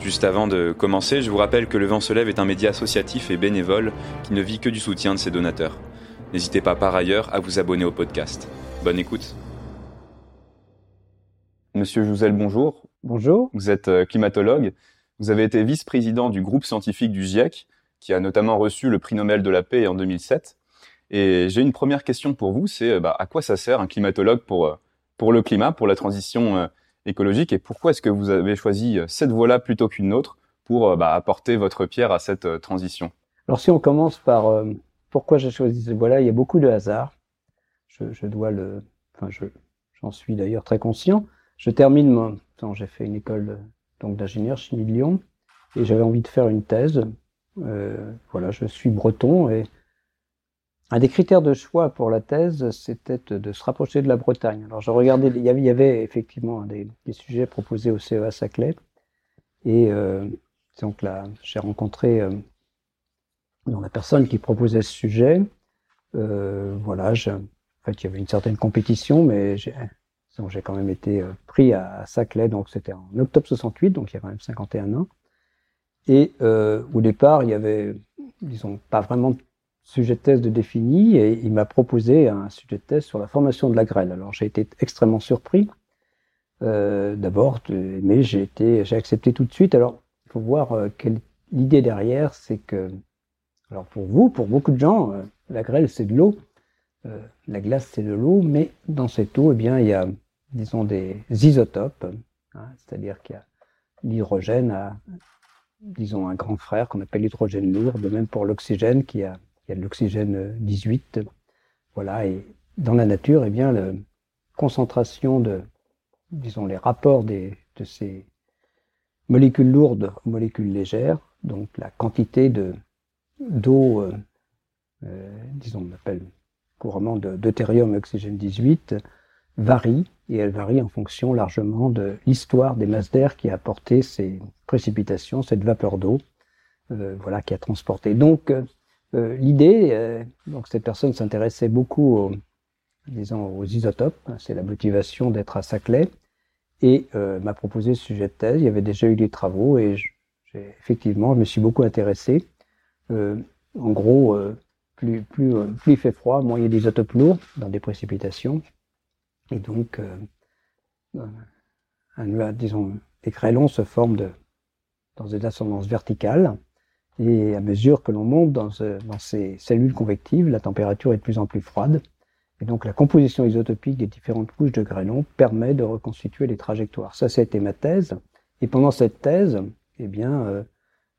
Juste avant de commencer, je vous rappelle que Le Vent se lève est un média associatif et bénévole qui ne vit que du soutien de ses donateurs. N'hésitez pas par ailleurs à vous abonner au podcast. Bonne écoute. Monsieur Jouzel, bonjour. Bonjour. Vous êtes euh, climatologue. Vous avez été vice-président du groupe scientifique du GIEC, qui a notamment reçu le prix Nobel de la paix en 2007. Et j'ai une première question pour vous, c'est euh, bah, à quoi ça sert un climatologue pour, euh, pour le climat, pour la transition écologique et pourquoi est-ce que vous avez choisi euh, cette voie-là plutôt qu'une autre pour euh, bah, apporter votre pierre à cette euh, transition? Alors si on commence par pourquoi j'ai choisi cette voie-là, il y a beaucoup de hasard. Je, dois le, enfin je, j'en suis d'ailleurs très conscient. Je termine mon, j'ai fait une école donc d'ingénieur chimie de Lyon et j'avais envie de faire une thèse. Voilà, je suis breton et un des critères de choix pour la thèse, c'était de se rapprocher de la Bretagne. Alors, je regardais, il y avait, effectivement des, sujets proposés au CEA Saclay. Et euh, donc là, j'ai rencontré euh, la personne qui proposait ce sujet. Euh, voilà, je, en fait, il y avait une certaine compétition, mais j'ai quand même été euh, pris à, Saclay, donc c'était en octobre 68, donc il y a quand même 51 ans. Et euh, au départ, il y avait, disons, pas vraiment sujet de thèse de défini et il m'a proposé un sujet de thèse sur la formation de la grêle. Alors j'ai été extrêmement surpris euh, d'abord, mais j'ai été, j'ai accepté tout de suite. Alors il faut voir euh, quelle l'idée derrière, c'est que, alors pour vous, pour beaucoup de gens, euh, la grêle c'est de l'eau, la glace c'est de l'eau, mais dans cette eau, eh bien il y a, disons des isotopes, hein, c'est-à-dire qu'il y a l'hydrogène a, disons un grand frère qu'on appelle l'hydrogène lourd, de même pour l'oxygène qui a il y a de l'oxygène 18. Voilà, et dans la nature, eh bien, la concentration de, disons, les rapports des, de ces molécules lourdes aux molécules légères, donc la quantité de d'eau, euh, euh, disons, on appelle couramment deutérium oxygène 18, varie, et elle varie en fonction largement de l'histoire des masses d'air qui a apporté ces précipitations, cette vapeur d'eau, euh, voilà, qui a transporté. Donc, euh, euh, l'idée, euh, donc cette personne s'intéressait beaucoup aux, disons, aux isotopes, hein, c'est la motivation d'être à Saclay, et euh, m'a proposé ce sujet de thèse. Il y avait déjà eu des travaux et effectivement, je me suis beaucoup intéressé. en gros, plus, plus, plus il fait froid, moins il y a d'isotopes lourds dans des précipitations. Et donc, un, disons, les grêlons se forment de, dans des ascendances verticales. Et à mesure que l'on monte dans, ce, dans, ces cellules convectives, la température est de plus en plus froide. Et donc la composition isotopique des différentes couches de grêlons permet de reconstituer les trajectoires. Ça, c'était ma thèse. Et pendant cette thèse, eh bien, euh,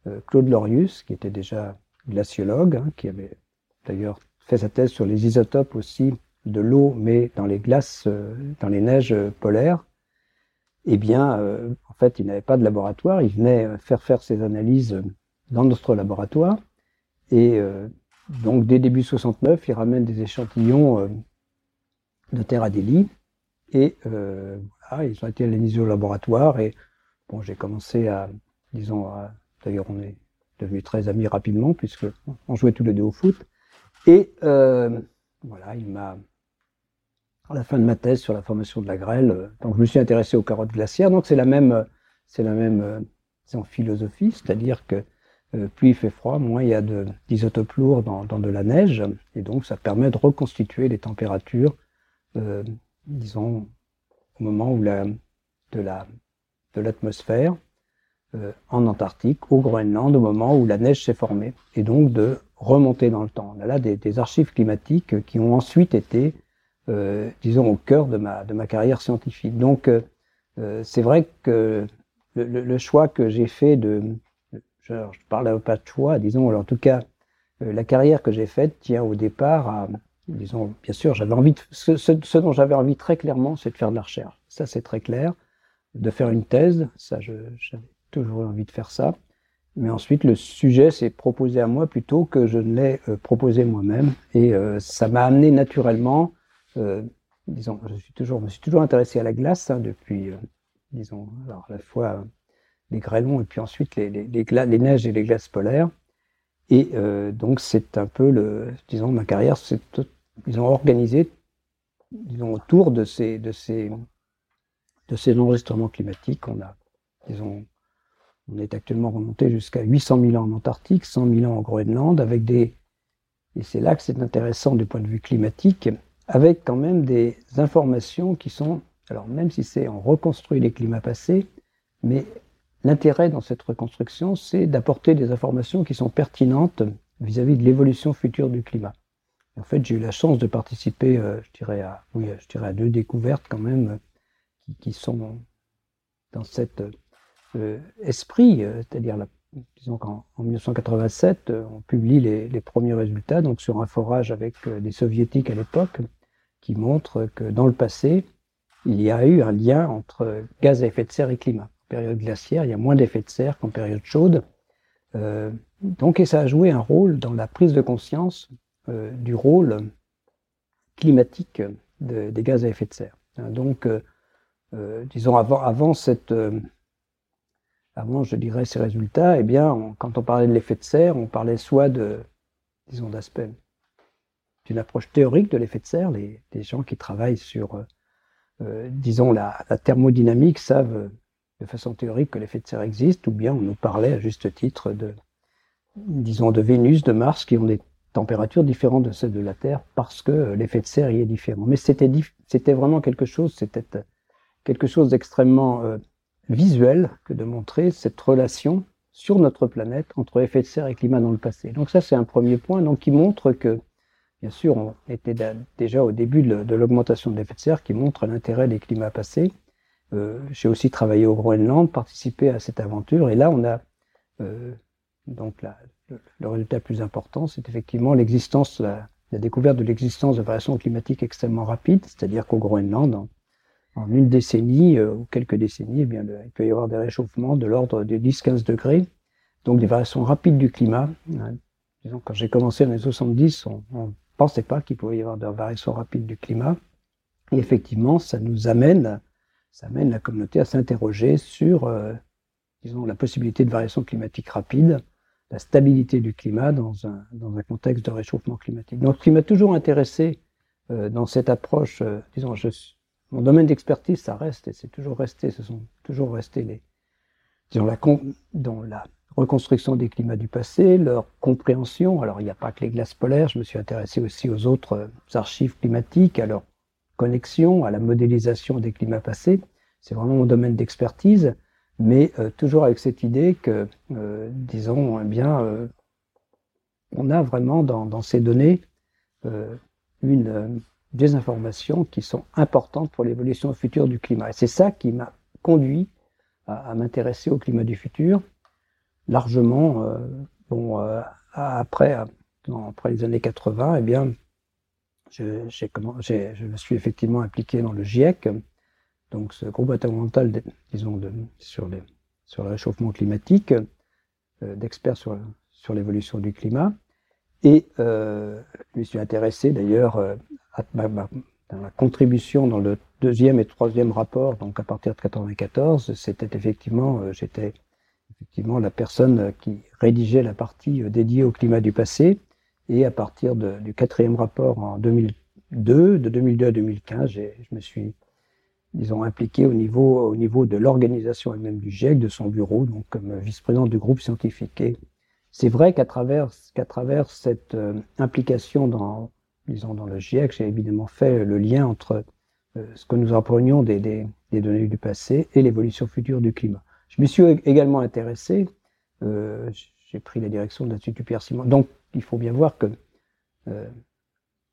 euh, Claude Lorius, qui était déjà glaciologue, hein, qui avait d'ailleurs fait sa thèse sur les isotopes aussi de l'eau, mais dans les glaces, euh, dans les neiges polaires, eh bien, euh, en fait, il n'avait pas de laboratoire. Il venait faire faire ses analyses dans notre laboratoire. Et euh, donc, dès début 69, il ramène des échantillons euh, de terre à délit. Et euh, voilà, ils ont été analysés au laboratoire. Et bon, j'ai commencé à, disons, d'ailleurs, on est devenus très amis rapidement, puisque on jouait tous les deux au foot. Et voilà, il m'a, à la fin de ma thèse sur la formation de la grêle, donc je me suis intéressé aux carottes glaciaires. Donc c'est la même, c'est la même, c'est en philosophie, c'est-à-dire que euh, plus il fait froid, moins il y a d'isotopes lourds dans, dans, de la neige, et donc ça permet de reconstituer les températures, euh, disons, au moment où la, de la de l'atmosphère euh, en Antarctique, au Groenland, au moment où la neige s'est formée, et donc de remonter dans le temps. On a là des, des archives climatiques qui ont ensuite été, euh, disons, au cœur de ma, de ma carrière scientifique. Donc, euh, c'est vrai que le, le, le choix que j'ai fait de, je, je parle pas de choix, disons, en tout cas, euh, la carrière que j'ai faite tient au départ à, disons, bien sûr, j'avais envie ce, dont j'avais envie très clairement, c'est de faire de la recherche. Ça, c'est très clair. De faire une thèse, ça, j'avais toujours envie de faire ça. mais ensuite, le sujet s'est proposé à moi plutôt que je ne l'ai proposé moi-même. Et ça m'a amené naturellement, disons, je suis toujours, me suis toujours intéressé à la glace hein, depuis, disons, alors à la fois les grêlons et puis ensuite les, les, les, neiges et les glaces polaires. Et euh, donc c'est un peu le, disons, ma carrière, c'est, ils ont organisé, disons, autour de ces, de ces, de ces enregistrements climatiques. On a, disons, on est actuellement remonté jusqu'à 800 000 ans en Antarctique, 100 000 ans en Groenland, avec des, et c'est là que c'est intéressant du point de vue climatique, avec quand même des informations qui sont, alors même si c'est on reconstruit les climats passés, mais L'intérêt dans cette reconstruction, c'est d'apporter des informations qui sont pertinentes vis-à-vis de l'évolution future du climat. En fait, j'ai eu la chance de participer, euh, je dirais à, oui, je dirais à deux découvertes quand même, qui, qui sont dans cet euh, esprit, euh, c'est-à-dire, disons qu'en 1987, on publie les, les, premiers résultats, donc sur un forage avec des soviétiques à l'époque, qui montrent que dans le passé, il y a eu un lien entre gaz à effet de serre et climat période glaciaire, il y a moins d'effet de serre qu'en période chaude. Euh, donc, et ça a joué un rôle dans la prise de conscience euh, du rôle climatique des gaz à effet de serre. Donc, euh, disons, avant, avant, cette, avant, je dirais, ces résultats, eh bien, quand on parlait de l'effet de serre, on parlait soit de, disons, d'aspect d'une approche théorique de l'effet de serre. Les, gens qui travaillent sur, disons, la, thermodynamique savent de façon théorique que l'effet de serre existe, ou bien on nous parlait à juste titre de, disons, de Vénus, de Mars, qui ont des températures différentes de celles de la Terre parce que l'effet de serre y est différent. Mais c'était, vraiment quelque chose, c'était quelque chose d'extrêmement euh, visuel que de montrer cette relation sur notre planète entre effet de serre et climat dans le passé. Donc ça, c'est un premier point donc, qui montre que, bien sûr, on était déjà au début de l'augmentation de l'effet de serre, qui montre l'intérêt des climats passés, euh, j'ai aussi travaillé au Groenland, participé à cette aventure, et là on a euh, donc la, le, résultat le plus important, c'est effectivement l'existence, la, découverte de l'existence de variations climatiques extrêmement rapides, c'est-à-dire qu'au Groenland, en, une décennie euh, ou quelques décennies, eh bien, il peut y avoir des réchauffements de l'ordre de 10-15 degrés, donc des variations rapides du climat. Hein. Disons, quand j'ai commencé en les 70, on ne pensait pas qu'il pouvait y avoir des variations rapides du climat. Et effectivement, ça nous amène ça amène la communauté à s'interroger sur, euh, disons, la possibilité de variation climatique rapide, la stabilité du climat dans un, dans un contexte de réchauffement climatique. Donc, ce qui m'a toujours intéressé euh, dans cette approche, euh, disons, mon domaine d'expertise, ça reste, et c'est toujours resté, ce sont toujours restés les, disons, dans la reconstruction des climats du passé, leur compréhension. Alors, il n'y a pas que les glaces polaires, je me suis intéressé aussi aux autres archives climatiques, à connexion, à la modélisation des climats passés. C'est vraiment mon domaine d'expertise, mais euh, toujours avec cette idée que, euh, disons, eh bien, euh, on a vraiment dans, ces données une, des informations qui sont importantes pour l'évolution future du climat. Et c'est ça qui m'a conduit à, à m'intéresser au climat du futur, largement, bon, après, après les années 80, eh bien, je, me suis effectivement impliqué dans le GIEC, donc ce groupe intergouvernemental, disons, sur, le réchauffement climatique, euh, d'experts sur, l'évolution du climat. Et euh, je me suis intéressé d'ailleurs euh, à dans la contribution dans le deuxième et troisième rapport, donc à partir de 94, c'était effectivement, j'étais effectivement la personne qui rédigeait la partie dédiée au climat du passé. Et à partir du quatrième rapport en 2002, de 2002 à 2015, je me suis, disons, impliqué au niveau, au niveau de l'organisation elle-même du GIEC, de son bureau, donc comme vice-président du groupe scientifique. Et c'est vrai qu'à travers, qu'à travers cette euh, implication dans, disons, dans le GIEC, j'ai évidemment fait le lien entre euh, ce que nous apprenions des, des, des, données du passé et l'évolution future du climat. Je me suis également intéressé, euh, j'ai pris la direction de l'Institut Pierre Simon. Donc, il faut bien voir que euh,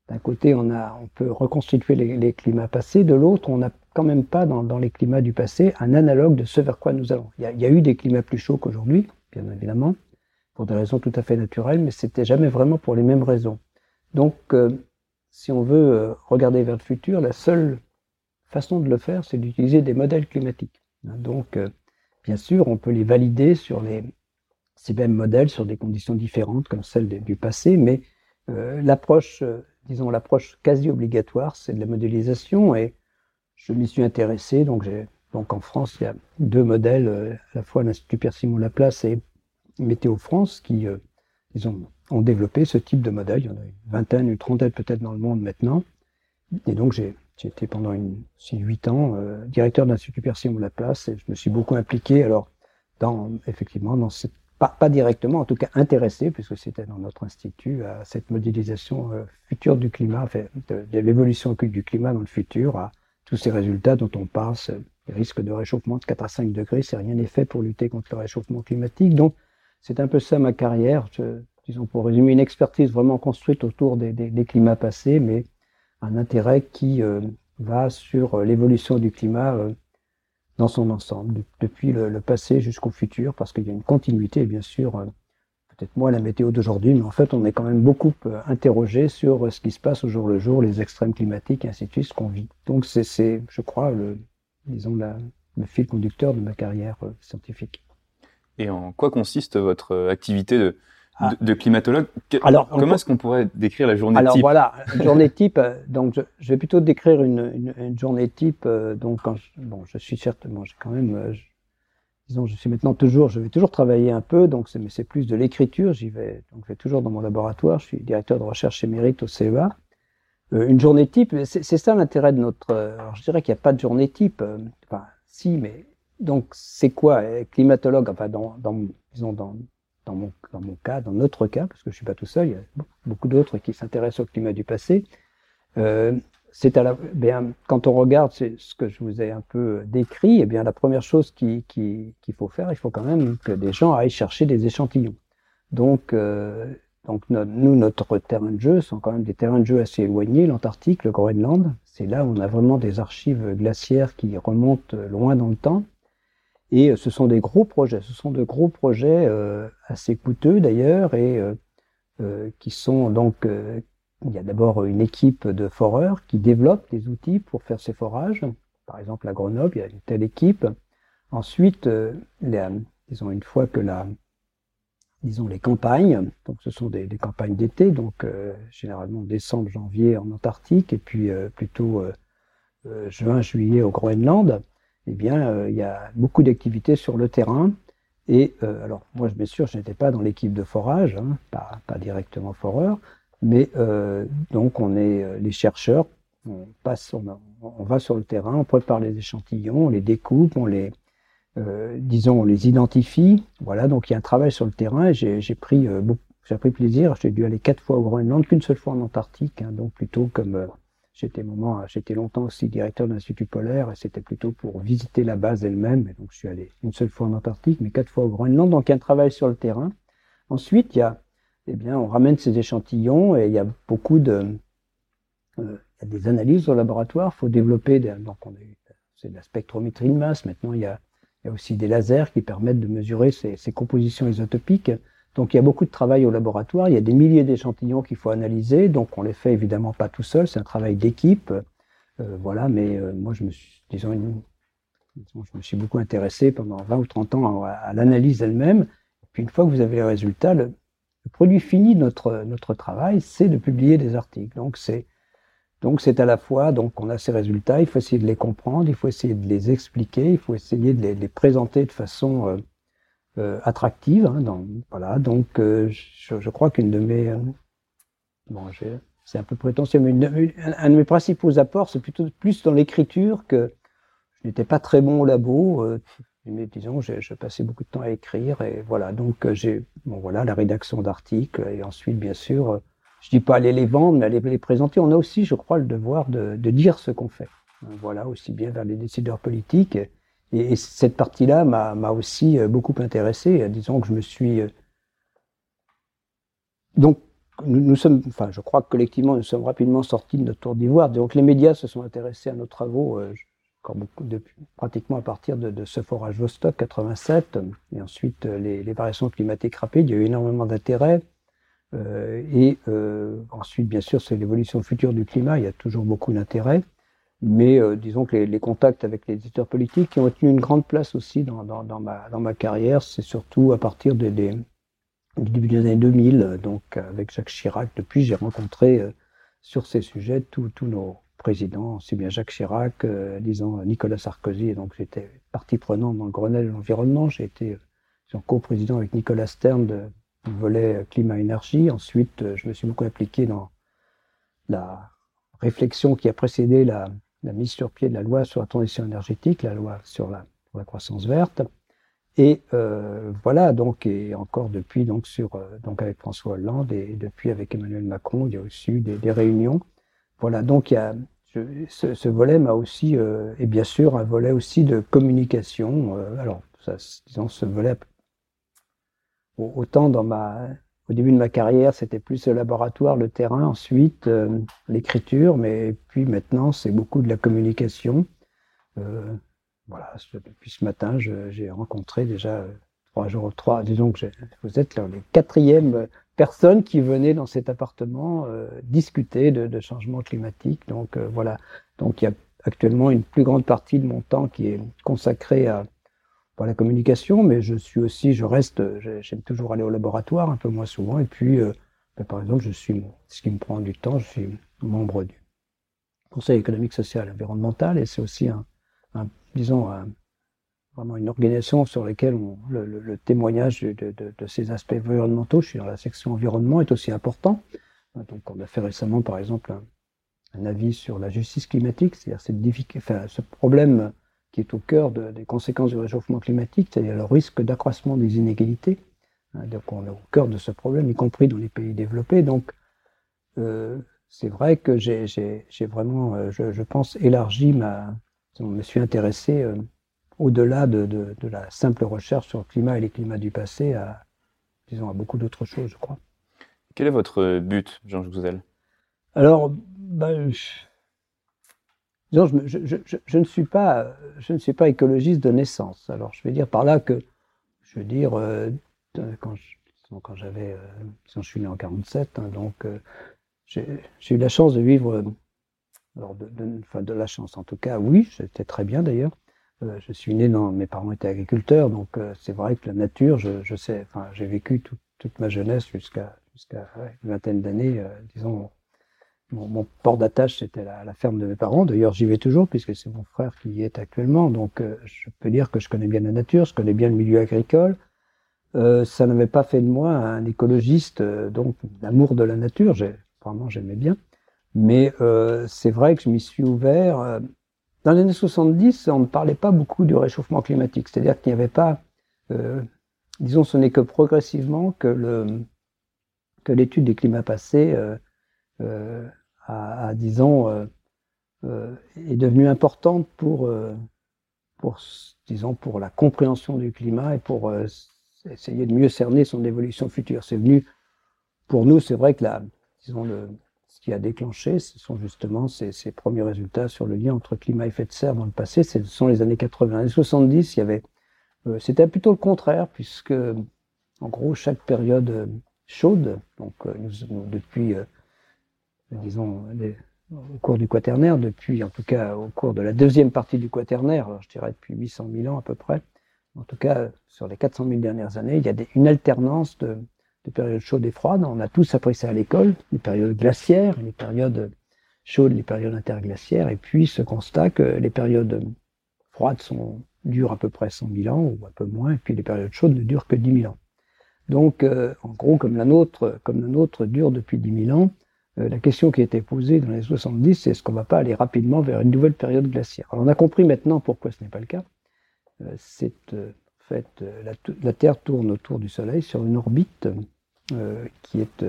d'un côté, on, peut reconstituer les, climats passés, de l'autre, on n'a quand même pas dans, les climats du passé un analogue de ce vers quoi nous allons. Il y a, eu des climats plus chauds qu'aujourd'hui, bien évidemment, pour des raisons tout à fait naturelles, mais c'était jamais vraiment pour les mêmes raisons. Donc, euh, si on veut euh, regarder vers le futur, la seule façon de le faire, c'est d'utiliser des modèles climatiques. Donc, bien sûr, on peut les valider sur les, ces mêmes modèles sur des conditions différentes comme celles du passé, mais l'approche, disons l'approche quasi obligatoire, c'est de la modélisation et je m'y suis intéressé. Donc, donc en France, il y a deux modèles, à la fois l'Institut Pierre Simon Laplace et Météo France, qui ils ont, développé ce type de modèle. Il y en a une vingtaine, une trentaine peut-être dans le monde maintenant. Et donc j'ai été pendant une, huit ans euh, directeur de l'Institut Percy Laplace et je me suis beaucoup impliqué alors dans effectivement dans cette pas, pas directement, en tout cas intéressé, puisque c'était dans notre institut, à cette modélisation euh, future du climat, enfin, de, l'évolution du climat dans le futur, à tous ces résultats dont on passe, les risques de réchauffement de 4 à 5 degrés, c'est rien n'est fait pour lutter contre le réchauffement climatique. Donc, c'est un peu ça ma carrière. disons pour résumer, une expertise vraiment construite autour des, climats passés, mais un intérêt qui euh, va sur euh, l'évolution du climat euh, dans son ensemble, depuis le, passé jusqu'au futur, parce qu'il y a une continuité, bien sûr, peut-être moins la météo d'aujourd'hui, mais en fait, on est quand même beaucoup interrogé sur ce qui se passe au jour le jour, les extrêmes climatiques, et ainsi de suite, ce qu'on vit. Donc, c'est, je crois, le, disons, le fil conducteur de ma carrière scientifique. Et en quoi consiste votre euh, activité de, ah. de, climatologue alors, Comment est-ce qu'on pourrait décrire la journée type Alors voilà, journée type. Euh, donc je, je, vais plutôt décrire une, une, journée type. Euh, donc quand je, bon, je suis certainement, j'ai quand même, disons, je suis maintenant toujours, je vais toujours travailler un peu. Donc c'est, mais c'est plus de l'écriture. J'y vais, donc je vais toujours dans mon laboratoire. Je suis directeur de recherche émérite au CEA. une journée type, c'est, ça l'intérêt de notre. alors je dirais qu'il n'y a pas de journée type. enfin, si, mais donc, c'est quoi euh, climatologue Enfin, dans, dans, disons dans, dans, mon, cas, dans notre cas, parce que je suis pas tout seul, il y a beaucoup d'autres qui s'intéressent au climat du passé. Euh, c'est à la, bien, quand on regarde ce que je vous ai un peu décrit, eh bien, la première chose qu'il qui, faut faire, il faut quand même que des gens aillent chercher des échantillons. Donc, euh, donc nous, notre terrain de jeu sont quand même des terrains de jeu assez éloignés, l'Antarctique, le Groenland. C'est là où on a vraiment des archives glaciaires qui remontent loin dans le temps. Et euh, ce sont des gros projets, ce sont de gros projets euh, assez coûteux d'ailleurs, et euh, qui sont donc, il y a d'abord une équipe de foreurs qui développe des outils pour faire ces forages. Par exemple, à Grenoble, il y a une telle équipe. Ensuite, les, disons, une fois que la, disons, les campagnes, donc ce sont des, des campagnes d'été, donc généralement décembre, janvier en Antarctique, et puis plutôt juin, juillet au Groenland, eh bien, euh, il y a beaucoup d'activités sur le terrain. Et euh, alors, moi, bien sûr, je n'étais pas dans l'équipe de forage, hein, pas, pas, directement foreur, mais euh, donc on est les chercheurs, on passe, on, on, va sur le terrain, on prépare les échantillons, on les découpe, on les, disons, on les identifie. Voilà, donc il y a un travail sur le terrain. J'ai pris j'ai pris plaisir. J'ai dû aller quatre fois au Groenland, qu'une seule fois en Antarctique, hein, donc plutôt comme J'étais longtemps aussi directeur de l'Institut polaire et c'était plutôt pour visiter la base elle-même. Donc je suis allé une seule fois en Antarctique, mais quatre fois au Groenland. Donc il y a un travail sur le terrain. Ensuite, il y a, eh bien, on ramène ces échantillons et il y a beaucoup de, euh, il y a des analyses au laboratoire. Il faut développer, donc on c'est de la spectrométrie de masse. Maintenant, il y a, a aussi des lasers qui permettent de mesurer ces compositions isotopiques. Donc il y a beaucoup de travail au laboratoire, il y a des milliers d'échantillons qu'il faut analyser, donc on les fait évidemment pas tout seul, c'est un travail d'équipe, euh, voilà. Mais euh, moi je me suis, disons, je me suis beaucoup intéressé pendant 20 ou 30 ans à, l'analyse elle-même. Puis une fois que vous avez les résultats, le, produit fini de notre notre travail, c'est de publier des articles. Donc c'est donc c'est à la fois donc on a ces résultats, il faut essayer de les comprendre, il faut essayer de les expliquer, il faut essayer de les, présenter de façon euh, euh, attractive. Hein, voilà, donc euh, je, crois qu'une de mes euh, bon, c'est un peu prétentieux, mais un de mes principaux apports, c'est plutôt plus dans l'écriture que je n'étais pas très bon au labo. mais disons, je passais beaucoup de temps à écrire et voilà. Donc j'ai bon voilà la rédaction d'articles et ensuite bien sûr, je dis pas aller les vendre, mais aller les présenter. On a aussi, je crois, le devoir de, dire ce qu'on fait. Voilà, aussi bien vers les décideurs politiques cette partie-là m'a aussi euh, beaucoup intéressé. Disons que je me suis. Euh, donc, nous, sommes, enfin, je crois que collectivement, nous sommes rapidement sortis de notre tour d'ivoire. Donc, les médias se sont intéressés à nos travaux, euh, pratiquement à partir de, ce forage Vostok 87, et ensuite les, variations climatiques rapides. Il y a eu énormément d'intérêt. et ensuite, bien sûr, c'est l'évolution future du climat. Il y a toujours beaucoup d'intérêt. Mais disons que les, contacts avec les éditeurs politiques qui ont tenu une grande place aussi dans, dans, ma, dans ma carrière, c'est surtout à partir des, du début des années 2000, donc avec Jacques Chirac. Depuis, j'ai rencontré sur ces sujets tous nos présidents, aussi bien Jacques Chirac, disons Nicolas Sarkozy, donc j'étais partie prenante dans le Grenelle de l'environnement. J'ai été co-président avec Nicolas Stern de, du volet climat-énergie. Ensuite, euh, je me suis beaucoup impliqué dans la réflexion qui a précédé la, mise sur pied de la loi sur la transition énergétique, la loi sur la, croissance verte. Et euh, voilà, donc, et encore depuis, donc, sur, euh, donc avec François Hollande et depuis avec Emmanuel Macron, il y a aussi eu des, réunions. Voilà, donc il y a, ce, volet m'a aussi, et bien sûr, un volet aussi de communication. alors, ça, disons, ce volet autant dans ma, au début de ma carrière, c'était plus le laboratoire, le terrain, ensuite euh, l'écriture, mais puis maintenant, c'est beaucoup de la communication. Euh, voilà, depuis ce matin, j'ai rencontré déjà euh, trois jours, trois, disons que vous êtes les quatrièmes personnes qui venaient dans cet appartement discuter de, de, changement climatique. Donc voilà, donc il y a actuellement une plus grande partie de mon temps qui est consacrée à par la communication, mais je suis aussi, je reste, j'aime toujours aller au laboratoire, un peu moins souvent, et puis, euh, ben, par exemple, je suis, ce qui me prend du temps, je suis membre du Conseil économique, social et environnemental, et c'est aussi un, disons, vraiment une organisation sur laquelle le, témoignage de, ces aspects environnementaux, je suis dans la section environnement, est aussi important. Donc, on a fait récemment, par exemple, un, avis sur la justice climatique, c'est-à-dire enfin, ce problème qui est au cœur des conséquences du réchauffement climatique, c'est-à-dire le risque d'accroissement des inégalités. Hein, donc on est au cœur de ce problème, y compris dans les pays développés. Donc euh, c'est vrai que j'ai vraiment, euh, je, pense, élargi ma... Je me suis intéressé euh, au-delà de, de, la simple recherche sur le climat et les climats du passé à, disons, à beaucoup d'autres choses, je crois. Quel est votre but, Jean-Jacques Alors, ben, je, je ne suis pas écologiste de naissance. Alors, je vais dire par là que, je veux dire, euh, quand, euh, je suis né en 47, hein, donc euh, j'ai eu la chance de vivre, alors de, enfin de la chance en tout cas, oui, j'étais très bien d'ailleurs. je suis né dans, mes parents étaient agriculteurs, donc c'est vrai que la nature, je, sais, enfin, j'ai vécu toute ma jeunesse jusqu'à une vingtaine d'années, disons, mon, port d'attache, c'était la, ferme de mes parents. D'ailleurs, j'y vais toujours puisque c'est mon frère qui y est actuellement. Donc, euh, je peux dire que je connais bien la nature, je connais bien le milieu agricole. Euh, ça n'avait pas fait de moi un écologiste, euh, donc l'amour de la nature. Vraiment, j'aimais bien. Mais euh, c'est vrai que je m'y suis ouvert. Dans les années 70, on ne parlait pas beaucoup du réchauffement climatique. C'est-à-dire qu'il n'y avait pas, disons, ce n'est que progressivement que le que l'étude des climats passés euh, à, disons, euh, euh, est devenue importante pour, pour, disons, pour la compréhension du climat et pour essayer de mieux cerner son évolution future. C'est venu, pour nous, c'est vrai que la, disons, ce qui a déclenché, ce sont justement ces, premiers résultats sur le lien entre climat et effet de serre dans le passé. Ce sont les années 80. Les 70, il y avait, c'était plutôt le contraire, puisque, en gros, chaque période chaude, donc depuis disons, au cours du quaternaire, depuis, en tout cas, au cours de la deuxième partie du quaternaire, je dirais depuis 800 000 ans à peu près, en tout cas, sur les 400 000 dernières années, il y a une alternance de, périodes chaudes et froides. On a tous appris ça à l'école, les périodes glaciaires, les périodes chaudes, les périodes interglaciaires, et puis ce constat que les périodes froides sont, durent à peu près 100 000 ans, ou un peu moins, et puis les périodes chaudes ne durent que 10 000 ans. Donc, euh, en gros, comme la nôtre, comme la nôtre dure depuis 10 000 ans, la question qui été posée dans les 70, c'est est-ce qu'on ne va pas aller rapidement vers une nouvelle période glaciaire? On a compris maintenant pourquoi ce n'est pas le cas. Euh, euh, en fait la, Terre tourne autour du Soleil sur une orbite qui est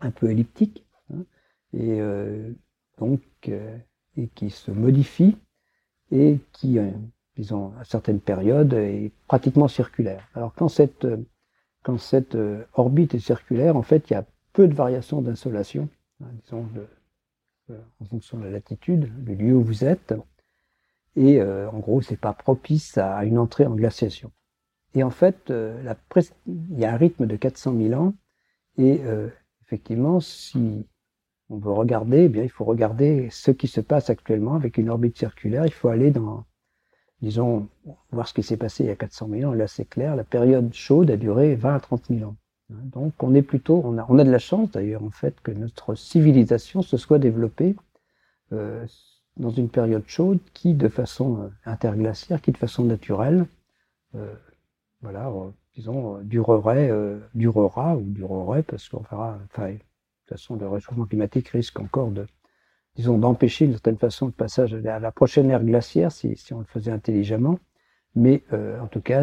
un peu elliptique hein, et donc qui se modifie et qui, disons, à certaines périodes, est pratiquement circulaire. Alors quand cette quand cette orbite est circulaire, en fait, il y a peu de variations d'insolation, hein, disons, euh, en fonction de la latitude, le lieu où vous êtes. Et euh, en gros, c'est pas propice à une entrée en glaciation. Et en fait, euh, il y a un rythme de 400 000 ans. Et effectivement, si on veut regarder, eh bien, il faut regarder ce qui se passe actuellement avec une orbite circulaire. Il faut aller dans, disons, voir ce qui s'est passé il y a 400 000 ans. Là, c'est clair, la période chaude a duré 20 à 30 000 ans. Donc, on est plutôt, on a, on a de la chance d'ailleurs, en fait, que notre civilisation se soit développée euh, dans une période chaude qui, de façon euh, interglaciaire, qui de façon naturelle, euh, voilà, disons, durerait, durera ou durerait, parce qu'on verra, enfin, de toute façon, le réchauffement climatique risque encore de, disons, d'empêcher d'une certaine façon le passage à la prochaine ère glaciaire si, si on le faisait intelligemment. Mais en tout cas,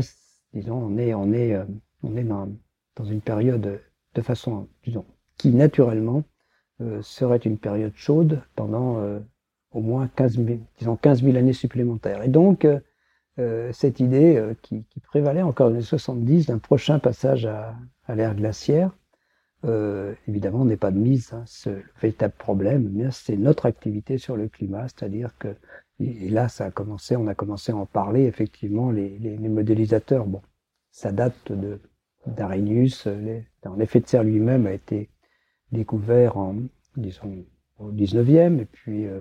disons, on est, on est, on est dans, dans une période de façon, disons, qui naturellement serait une période chaude pendant au moins 15 000, disons 15 000 années supplémentaires. Et donc, euh, euh, cette idée euh, qui, prévalait encore dans les 70 d'un prochain passage à, à l'ère glaciaire, euh, évidemment, n'est pas de mise. Hein. Ce, le véritable problème, eh c'est notre activité sur le climat, c'est-à-dire que, et, là, ça a commencé, on a commencé à en parler, effectivement, les, les modélisateurs, bon, ça date de d'Arrhenius, l'effet de serre lui-même a été découvert en, disons, au 19e, et puis euh,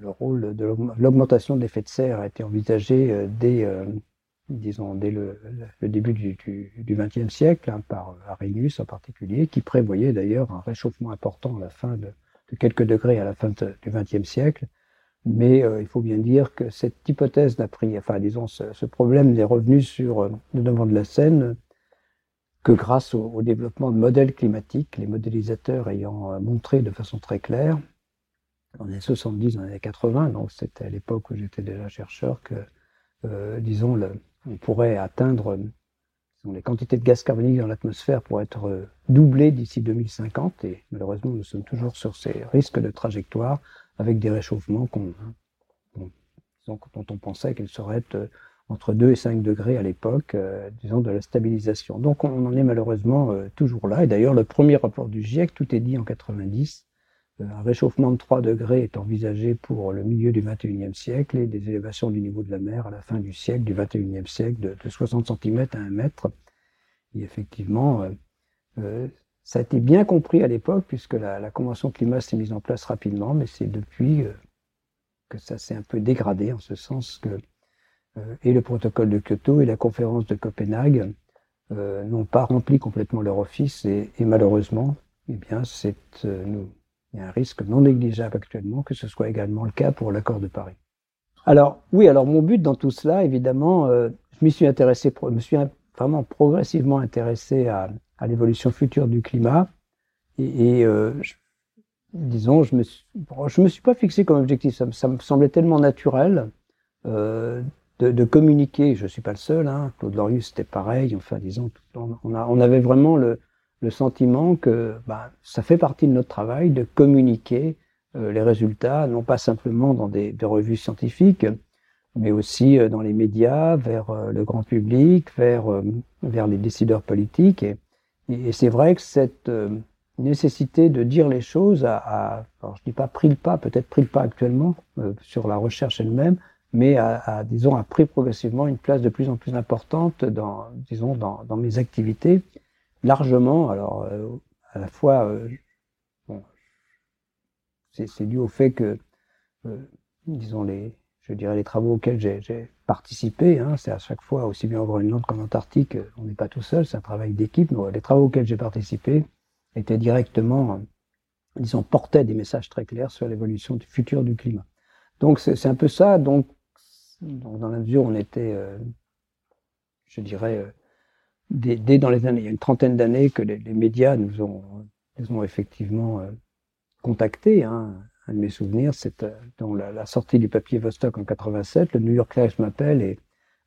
le rôle de l'augmentation de l'effet de serre a été envisagé euh, dès, euh, disons, dès le, début du XXe siècle, hein, par Arrhenius en particulier, qui prévoyait d'ailleurs un réchauffement important à la fin de, quelques degrés à la fin du XXe siècle. Mais euh, il faut bien dire que cette hypothèse n'a pris, enfin disons, ce, problème n'est revenu sur le devant de la scène que grâce au, développement de modèles climatiques, les modélisateurs ayant montré de façon très claire dans les 70, dans les 80, donc c'était à l'époque où j'étais déjà chercheur, que, euh, disons, on pourrait atteindre les quantités de gaz carbonique dans l'atmosphère pour être euh, doublées d'ici 2050, et malheureusement, nous sommes toujours sur ces risques de trajectoire avec des réchauffements qu'on, dont on pensait qu'ils seraient euh, entre 2 et 5 degrés à l'époque, euh, disons, de la stabilisation. Donc on en est malheureusement euh, toujours là. Et d'ailleurs, le premier rapport du GIEC, tout est dit en 90, un réchauffement de 3 degrés est envisagé pour le milieu du 21e siècle et des élévations du niveau de la mer à la fin du siècle, du 21e siècle, de, 60 cm à 1 mètre. Et effectivement, euh, euh, ça a été bien compris à l'époque puisque la, la, Convention climat s'est mise en place rapidement, mais c'est depuis euh, que ça s'est un peu dégradé en ce sens que et le protocole de Kyoto et la conférence de Copenhague n'ont pas rempli complètement leur office et, malheureusement, eh bien, c'est nous il y a un risque non négligeable actuellement que ce soit également le cas pour l'accord de Paris. Alors oui, alors mon but dans tout cela, évidemment, euh, je m'y suis intéressé, me suis vraiment progressivement intéressé à, l'évolution future du climat et, euh, disons, je me suis, je me suis pas fixé comme objectif, ça, me semblait tellement naturel euh, de, communiquer. Je suis pas le seul, hein, Claude Lorius c'était pareil. Enfin, disons, on, avait vraiment le sentiment que bah, ça fait partie de notre travail de communiquer euh, les résultats, non pas simplement dans des, revues scientifiques, mais aussi euh, dans les médias, vers euh, le grand public, vers, les décideurs politiques. Et, c'est vrai que cette nécessité de dire les choses a, a alors dis pas pris le pas, peut-être pris le pas actuellement sur la recherche elle-même, mais a, disons, a pris progressivement une place de plus en plus importante dans, disons, dans, dans mes activités largement. Alors, euh, à la fois, euh, bon, c'est dû au fait que, euh, disons, les, je dirais, les travaux auxquels j'ai participé, hein, c'est à chaque fois, aussi bien au Groenland qu'en Antarctique, on n'est pas tout seul, c'est un travail d'équipe, mais les travaux auxquels j'ai participé étaient directement, disons, portaient des messages très clairs sur l'évolution du futur du climat. Donc, c'est un peu ça. Donc, donc, dans la mesure on était, je dirais, dès, dans les années, il y a une trentaine d'années que les, médias nous ont, nous ont effectivement euh, contactés. Hein. Un de mes souvenirs, c'est euh, la, sortie du papier Vostok en 87, le New York Times m'appelle et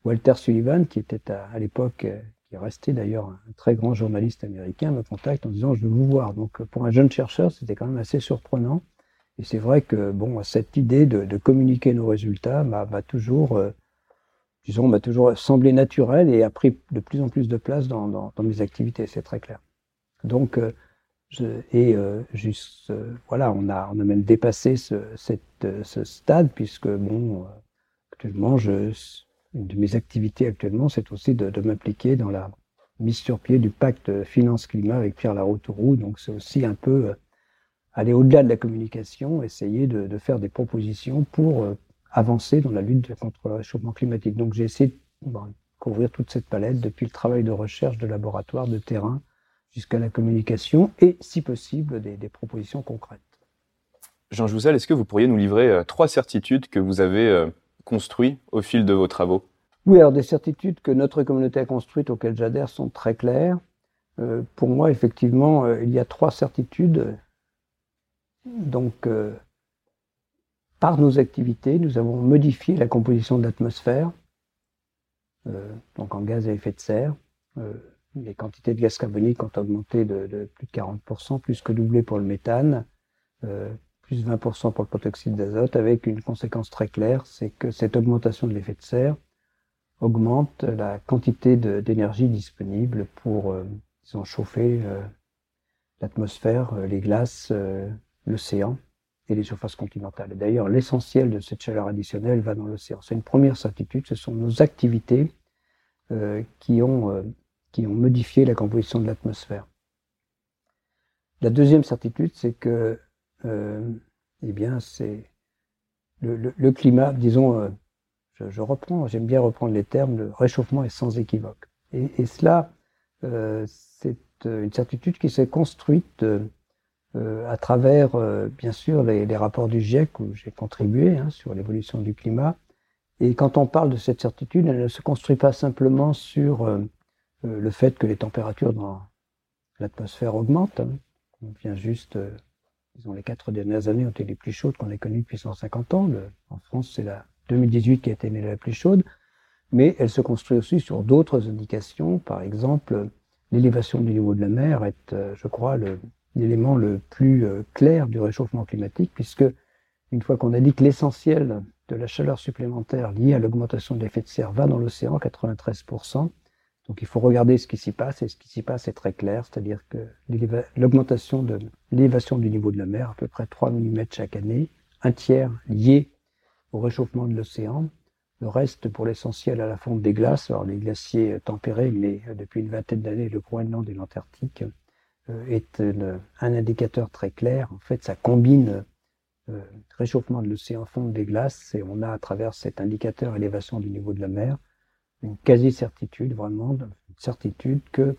Walter Sullivan, qui était à, à l'époque, euh, qui est resté d'ailleurs un très grand journaliste américain, me contacte en disant je veux vous voir. Donc pour un jeune chercheur, c'était quand même assez surprenant. Et c'est vrai que bon, cette idée de, communiquer nos résultats m'a toujours disons, m'a toujours semblé naturel et a pris de plus en plus de place dans, mes activités, c'est très clair. Donc, euh, et euh, juste, euh, voilà, on a, on a même dépassé ce, stade puisque, bon, actuellement, une de mes activités actuellement, c'est aussi de, de m'impliquer dans la mise sur pied du pacte finance-climat avec Pierre Laroutourou. Donc, c'est aussi un peu aller au-delà de la communication, essayer de, faire des propositions pour euh, avancer dans la lutte contre le réchauffement climatique. Donc j'ai essayé de couvrir toute cette palette depuis le travail de recherche de laboratoire, de terrain, jusqu'à la communication et, si possible, des, propositions concrètes. Jean Jouzel, est-ce que vous pourriez nous livrer euh, trois certitudes que vous avez euh, construites au fil de vos travaux? Oui, alors des certitudes que notre communauté a construites, auxquelles j'adhère, sont très claires. pour moi, effectivement, il y a trois certitudes donc, euh, par nos activités, nous avons modifié la composition de l'atmosphère, euh, donc en gaz à effet de serre. Euh, les quantités de gaz carbonique ont augmenté de, plus de 40%, plus que doublé pour le méthane, plus 20% pour le protoxyde d'azote, avec une conséquence très claire, c'est que cette augmentation de l'effet de serre augmente la quantité d'énergie disponible pour, chauffer l'atmosphère, les glaces, l'océan et les surfaces continentales. D'ailleurs, l'essentiel de cette chaleur additionnelle va dans l'océan. C'est une première certitude, ce sont nos activités euh, qui, ont, euh, qui ont modifié la composition de l'atmosphère. La deuxième certitude, c'est que euh, eh bien, c'est le, climat, disons, je, reprends, j'aime bien reprendre les termes, le réchauffement est sans équivoque. Et cela, c'est une certitude qui s'est construite euh, à travers, euh, bien sûr, les, rapports du GIEC où j'ai contribué hein, sur l'évolution du climat. Et quand on parle de cette certitude, elle ne se construit pas simplement sur euh, le fait que les températures dans l'atmosphère augmentent. Hein. On vient juste, disons, les quatre dernières années ont été les plus chaudes qu'on ait connues depuis 150 ans. en France, c'est la 2018 qui a été la plus chaude. Mais elle se construit aussi sur d'autres indications. Par exemple, l'élévation du niveau de la mer est, je crois, le, l'élément le plus euh, clair du réchauffement climatique, puisque une fois qu'on a dit que l'essentiel de la chaleur supplémentaire liée à l'augmentation de l'effet de serre va dans l'océan, 93%, donc il faut regarder ce qui s'y passe, et ce qui s'y passe est très clair, c'est-à-dire que l'augmentation de l'élévation du niveau de la mer, à peu près 3 mm chaque année, un tiers lié au réchauffement de l'océan, le reste pour l'essentiel à la fonte des glaces, alors les glaciers tempérés, mais depuis une vingtaine d'années le Groenland et l'Antarctique, euh, est un indicateur très clair. En fait, ça combine euh, réchauffement de l'océan, fonte des glaces, et on a à travers cet indicateur élévation du niveau de la mer une quasi-certitude, vraiment, une certitude que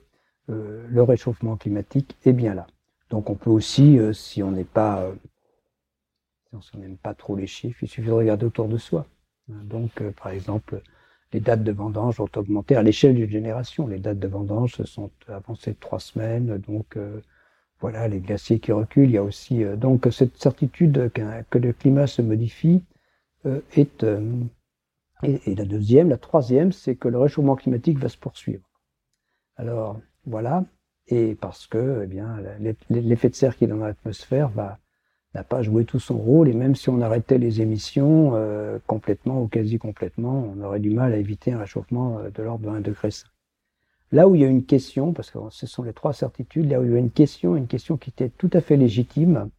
euh, le réchauffement climatique est bien là. Donc on peut aussi, si on n'est pas, si on n'aime pas trop les chiffres, il suffit de regarder autour de soi. Donc par exemple, les dates de vendange ont augmenté à l'échelle d'une génération. Les dates de vendange se sont avancées de trois semaines, donc euh, voilà, les glaciers qui reculent. Il y a aussi euh, donc cette certitude que le climat se modifie euh, est et, la deuxième, la troisième, c'est que le réchauffement climatique va se poursuivre. Alors voilà, et parce que eh bien l'effet de serre qui est dans l'atmosphère va n'a pas joué tout son rôle et même si on arrêtait les émissions euh, complètement ou quasi complètement, on aurait du mal à éviter un réchauffement euh, de l'ordre de 1 degré. Là où il y a une question, parce que ce sont les trois certitudes, là où il y a une question, une question qui était tout à fait légitime,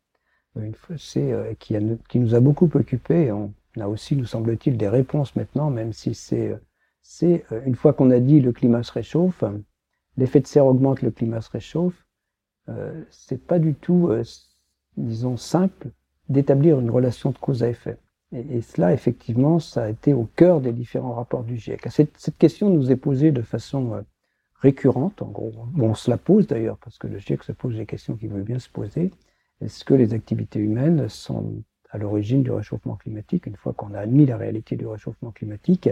euh, c'est qui, nous a beaucoup occupé. On a aussi, nous semble-t-il, des réponses maintenant, même si c'est c'est une fois qu'on a dit le climat se réchauffe, l'effet de serre augmente, le climat se réchauffe, c'est pas du tout disons, simple d'établir une relation de cause à effet. Et, cela, effectivement, ça a été au cœur des différents rapports du GIEC. Cette, question nous est posée de façon euh, récurrente, en gros. Bon, on se la pose d'ailleurs, parce que le GIEC se pose des questions qu'il veut bien se poser. Est-ce que les activités humaines sont à l'origine du réchauffement climatique, une fois qu'on a admis la réalité du réchauffement climatique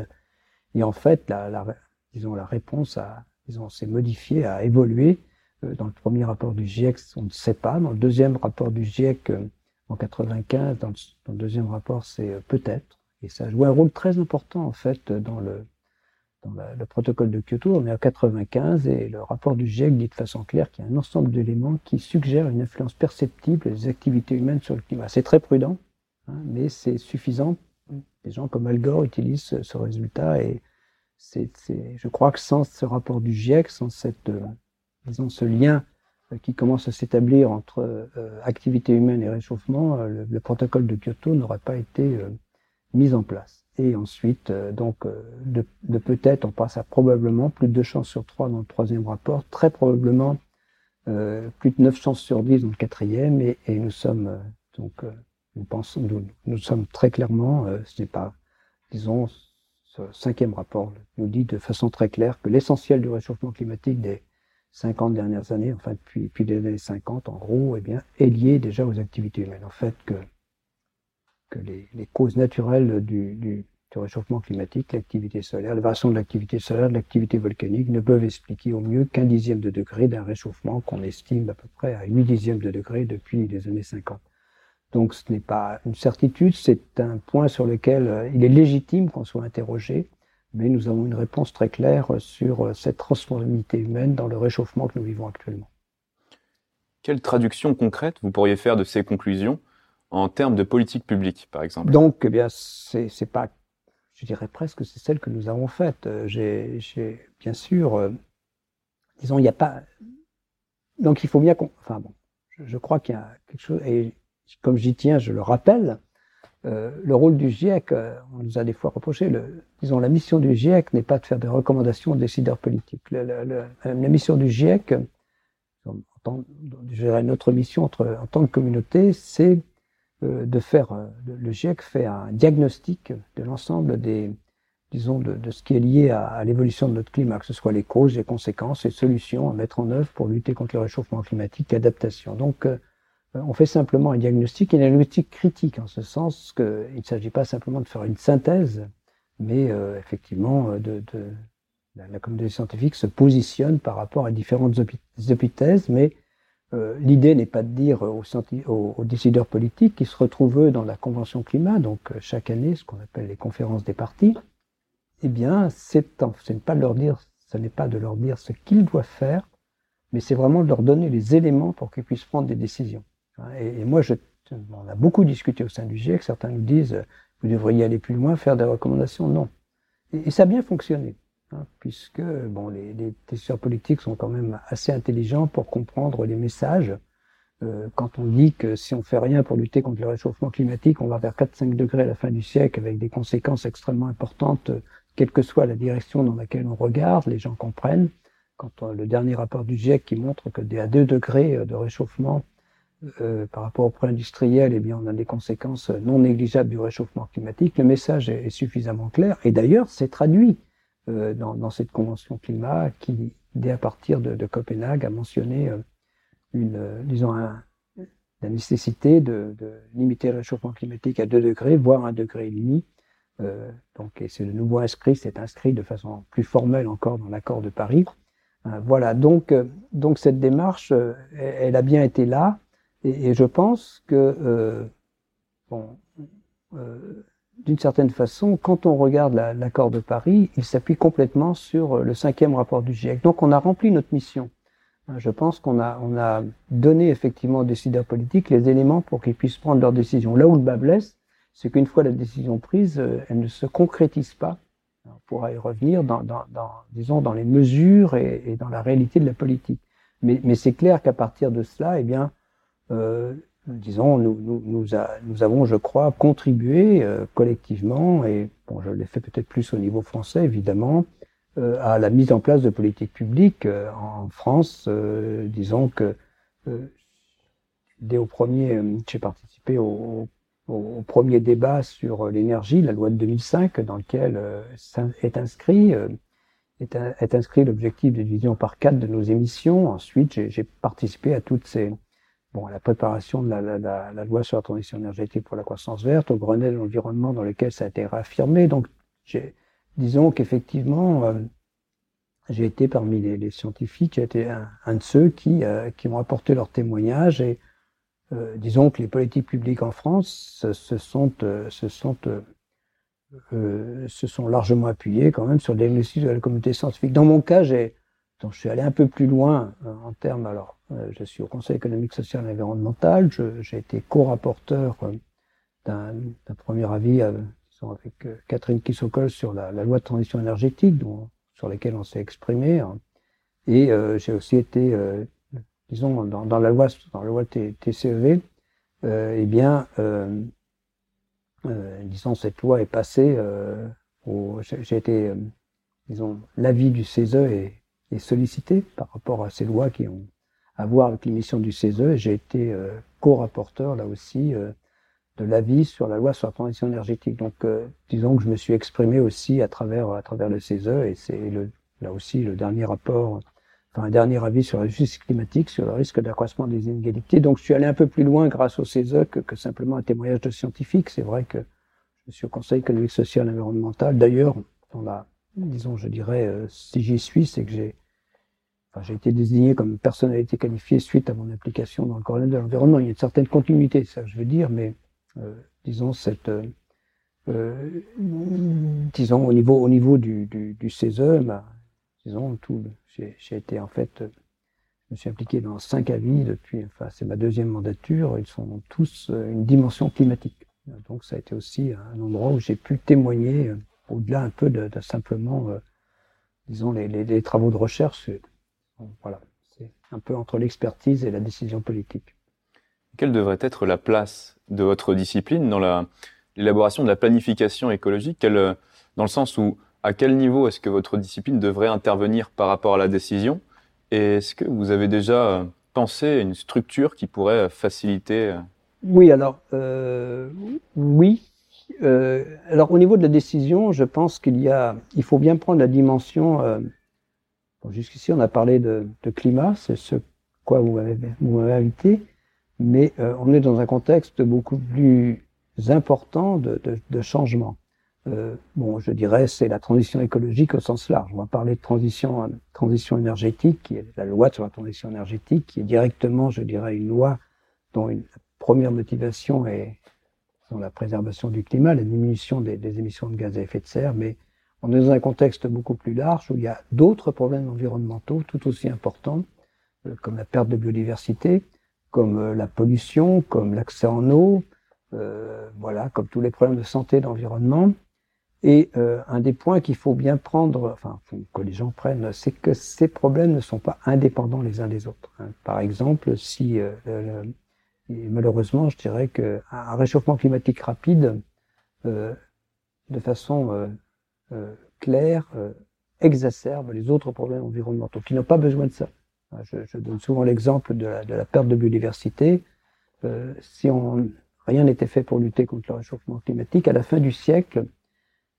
Et en fait, la, la disons, la réponse a, disons, s'est modifiée, a évolué, dans le premier rapport du GIEC, on ne sait pas. Dans le deuxième rapport du GIEC, euh, en 95, dans le, deuxième rapport, c'est euh, peut-être. Et ça joue un rôle très important, en fait, dans le, dans le protocole de Kyoto. On est à 95 et le rapport du GIEC dit de façon claire qu'il y a un ensemble d'éléments qui suggèrent une influence perceptible des activités humaines sur le climat. C'est très prudent, hein, mais c'est suffisant. Des gens comme Al Gore utilisent ce, résultat et c'est, je crois que sans ce rapport du GIEC, sans cette disons, ce lien euh, qui commence à s'établir entre euh, activité humaine et réchauffement, euh, le, protocole de Kyoto n'aurait pas été mis en place. Et ensuite, donc, de, peut-être, on passe à probablement plus de deux chances sur trois dans le troisième rapport, très probablement plus de 9 chances sur 10 dans le quatrième, et, et nous sommes donc nous pensons, nous, nous sommes très clairement, ce n'est pas, disons, ce cinquième rapport nous dit de façon très claire que l'essentiel du réchauffement climatique des 50 dernières années, enfin depuis, depuis les années 50 en gros, eh bien, est lié déjà aux activités humaines. En fait, que, que les, causes naturelles du réchauffement climatique, l'activité solaire, la variation de l'activité solaire, de l'activité volcanique, ne peuvent expliquer au mieux qu'un dixième de degré d'un réchauffement qu'on estime à peu près à 8 dixièmes de degré depuis les années 50. Donc ce n'est pas une certitude, c'est un point sur lequel euh, il est légitime qu'on soit interrogé, mais nous avons une réponse très claire sur euh, cette transformité humaine dans le réchauffement que nous vivons actuellement. Quelle traduction concrète vous pourriez faire de ces conclusions en termes de politique publique, par exemple? Donc, eh bien, c'est pas, je dirais presque, c'est celle que nous avons faite. Euh, j'ai, bien sûr, disons, il n'y a pas. Donc, il faut bien qu'on. Enfin bon, je, je crois qu'il y a quelque chose. Et comme j'y tiens, je le rappelle, euh, le rôle du GIEC, euh, on nous a des fois reproché, disons, la mission du GIEC n'est pas de faire des recommandations aux décideurs politiques. la mission du GIEC, en tant, notre mission en tant que communauté, c'est euh, de faire, euh, le GIEC fait un diagnostic de l'ensemble des, disons, de, ce qui est lié à, l'évolution de notre climat, que ce soit les causes, les conséquences, les solutions à mettre en œuvre pour lutter contre le réchauffement climatique, l'adaptation. Donc, euh, euh, on fait simplement un diagnostic, et un diagnostic critique, en ce sens qu'il ne s'agit pas simplement de faire une synthèse, mais euh, effectivement, euh, de, de la, communauté scientifique se positionne par rapport à différentes hypothèses, mais euh, l'idée n'est pas de dire aux, aux, décideurs politiques qui se retrouvent dans la Convention climat, donc chaque année, ce qu'on appelle les conférences des partis, eh bien, c'est pas ce n'est pas de leur dire ce qu'ils doivent faire, mais c'est vraiment de leur donner les éléments pour qu'ils puissent prendre des décisions. Et, et moi, je, on a beaucoup discuté au sein du GIEC. Certains nous disent, vous devriez aller plus loin, faire des recommandations. Non. Et, ça a bien fonctionné, hein, puisque bon, les, les décideurs politiques sont quand même assez intelligents pour comprendre les messages. Euh, quand on dit que si on fait rien pour lutter contre le réchauffement climatique, on va vers 4-5 degrés à la fin du siècle avec des conséquences extrêmement importantes, quelle que soit la direction dans laquelle on regarde, les gens comprennent. Quand on, le dernier rapport du GIEC qui montre que à 2 degrés de réchauffement, euh, par rapport au pré-industriel, eh bien, on a des conséquences non négligeables du réchauffement climatique. Le message est, suffisamment clair. Et d'ailleurs, c'est traduit euh, dans, cette convention climat qui, dès à partir de, Copenhague, a mentionné euh, une, euh, disons, la nécessité de, limiter le réchauffement climatique à 2 degrés, voire 1 degré et demi. Euh, donc, c'est de nouveau inscrit, c'est inscrit de façon plus formelle encore dans l'accord de Paris. voilà. Donc, donc cette démarche, elle a bien été là. Et, je pense que, euh, bon, euh, d'une certaine façon, quand on regarde l'accord la, de Paris, il s'appuie complètement sur le cinquième rapport du GIEC. Donc on a rempli notre mission. Je pense qu'on a, on a donné effectivement aux décideurs politiques les éléments pour qu'ils puissent prendre leurs décisions. Là où le bas blesse, c'est qu'une fois la décision prise, euh, elle ne se concrétise pas. On pourra y revenir dans, disons, dans les mesures et, dans la réalité de la politique. Mais, mais c'est clair qu'à partir de cela, eh bien, euh, disons, nous, nous, nous, nous, avons, je crois, contribué euh, collectivement, et bon, je l'ai fait peut-être plus au niveau français, évidemment, euh, à la mise en place de politiques publiques euh, en France. Euh, disons que euh, dès au premier, j'ai participé au, au, au, premier débat sur l'énergie, la loi de 2005, dans lequel est inscrit est, est inscrit l'objectif de division par quatre de nos émissions. Ensuite, j'ai participé à toutes ces la préparation de la, loi sur la transition énergétique pour la croissance verte, au Grenelle de l'environnement dans lequel ça a été réaffirmé. Donc, disons qu'effectivement, euh, j'ai été parmi les, scientifiques, j'ai été un, de ceux qui, euh, qui ont apporté leur témoignage et euh, disons que les politiques publiques en France se, euh, sont, largement appuyées quand même sur le diagnostic de la communauté scientifique. Dans mon cas, j'ai donc, je suis allé un peu plus loin en termes alors euh, je suis au Conseil économique, social et environnemental. J'ai été co-rapporteur euh, d'un premier avis euh, avec Catherine Kissokol sur la, loi de transition énergétique, sur laquelle on s'est exprimé. Hein. Et euh, j'ai aussi été, euh, disons, dans, la loi, dans la loi TCEV, euh, eh bien, disons, cette loi est passée. j'ai été, disons, l'avis du CESE est, est sollicité par rapport à ces lois qui ont à voir avec l'émission du CESE. J'ai été co-rapporteur là aussi de l'avis sur la loi sur la transition énergétique. Donc, disons que je me suis exprimé aussi à travers à travers le CESE et c'est là aussi le dernier rapport un dernier avis sur la justice climatique, sur le risque d'accroissement des inégalités. Donc je suis allé un peu plus loin grâce au CESE que, que simplement un témoignage de scientifiques. C'est vrai que je suis au Conseil économique, social et environnemental. D'ailleurs, dans la, disons, je dirais, euh, si j'y suis, c'est que j'ai été désigné comme personnalité qualifiée suite à mon implication dans le corps de l'environnement. Il y a une certaine continuité, ça je veux dire, mais euh, disons cette euh, disons au niveau au niveau du, du, CESE, disons tout j'ai été en fait, je me suis impliqué dans cinq avis depuis, enfin c'est ma deuxième mandature, ils sont tous une dimension climatique. Donc ça a été aussi un endroit où j'ai pu témoigner, au-delà un peu de, simplement, euh, disons, les, les, travaux de recherche. voilà, c'est un peu entre l'expertise et la décision politique. Quelle devrait être la place de votre discipline dans l'élaboration de la planification écologique? Dans le sens où à quel niveau est-ce que votre discipline devrait intervenir par rapport à la décision? Et est-ce que vous avez déjà euh, pensé à une structure qui pourrait faciliter euh, Oui, alors, euh, oui. Alors, au niveau de la décision, je pense qu'il y a, il faut bien prendre la dimension. Jusqu'ici, on a parlé de, climat, c'est ce quoi vous m'avez invité, mais on est dans un contexte beaucoup plus important de, changement. Euh, bon, je dirais, c'est la transition écologique au sens large. On va parler de transition, transition énergétique, qui est la loi sur la transition énergétique, qui est directement, je dirais, une loi dont une première motivation est la préservation du climat, la diminution des, émissions de gaz à effet de serre, mais on est dans un contexte beaucoup plus large où il y a d'autres problèmes environnementaux tout aussi importants, euh, comme la perte de biodiversité, comme euh, la pollution, comme l'accès en eau, euh, voilà, comme tous les problèmes de santé, d'environnement. Et un des points qu'il faut bien prendre, enfin que les gens prennent, c'est que ces problèmes ne sont pas indépendants les uns des autres. Hein. Par exemple, si euh, malheureusement, je dirais qu'un réchauffement climatique rapide, euh, de façon claire, exacerbe les autres problèmes environnementaux qui n'ont pas besoin de ça. Je, je donne souvent l'exemple de, de la, perte de biodiversité. si on, rien n'était fait pour lutter contre le réchauffement climatique, à la fin du siècle,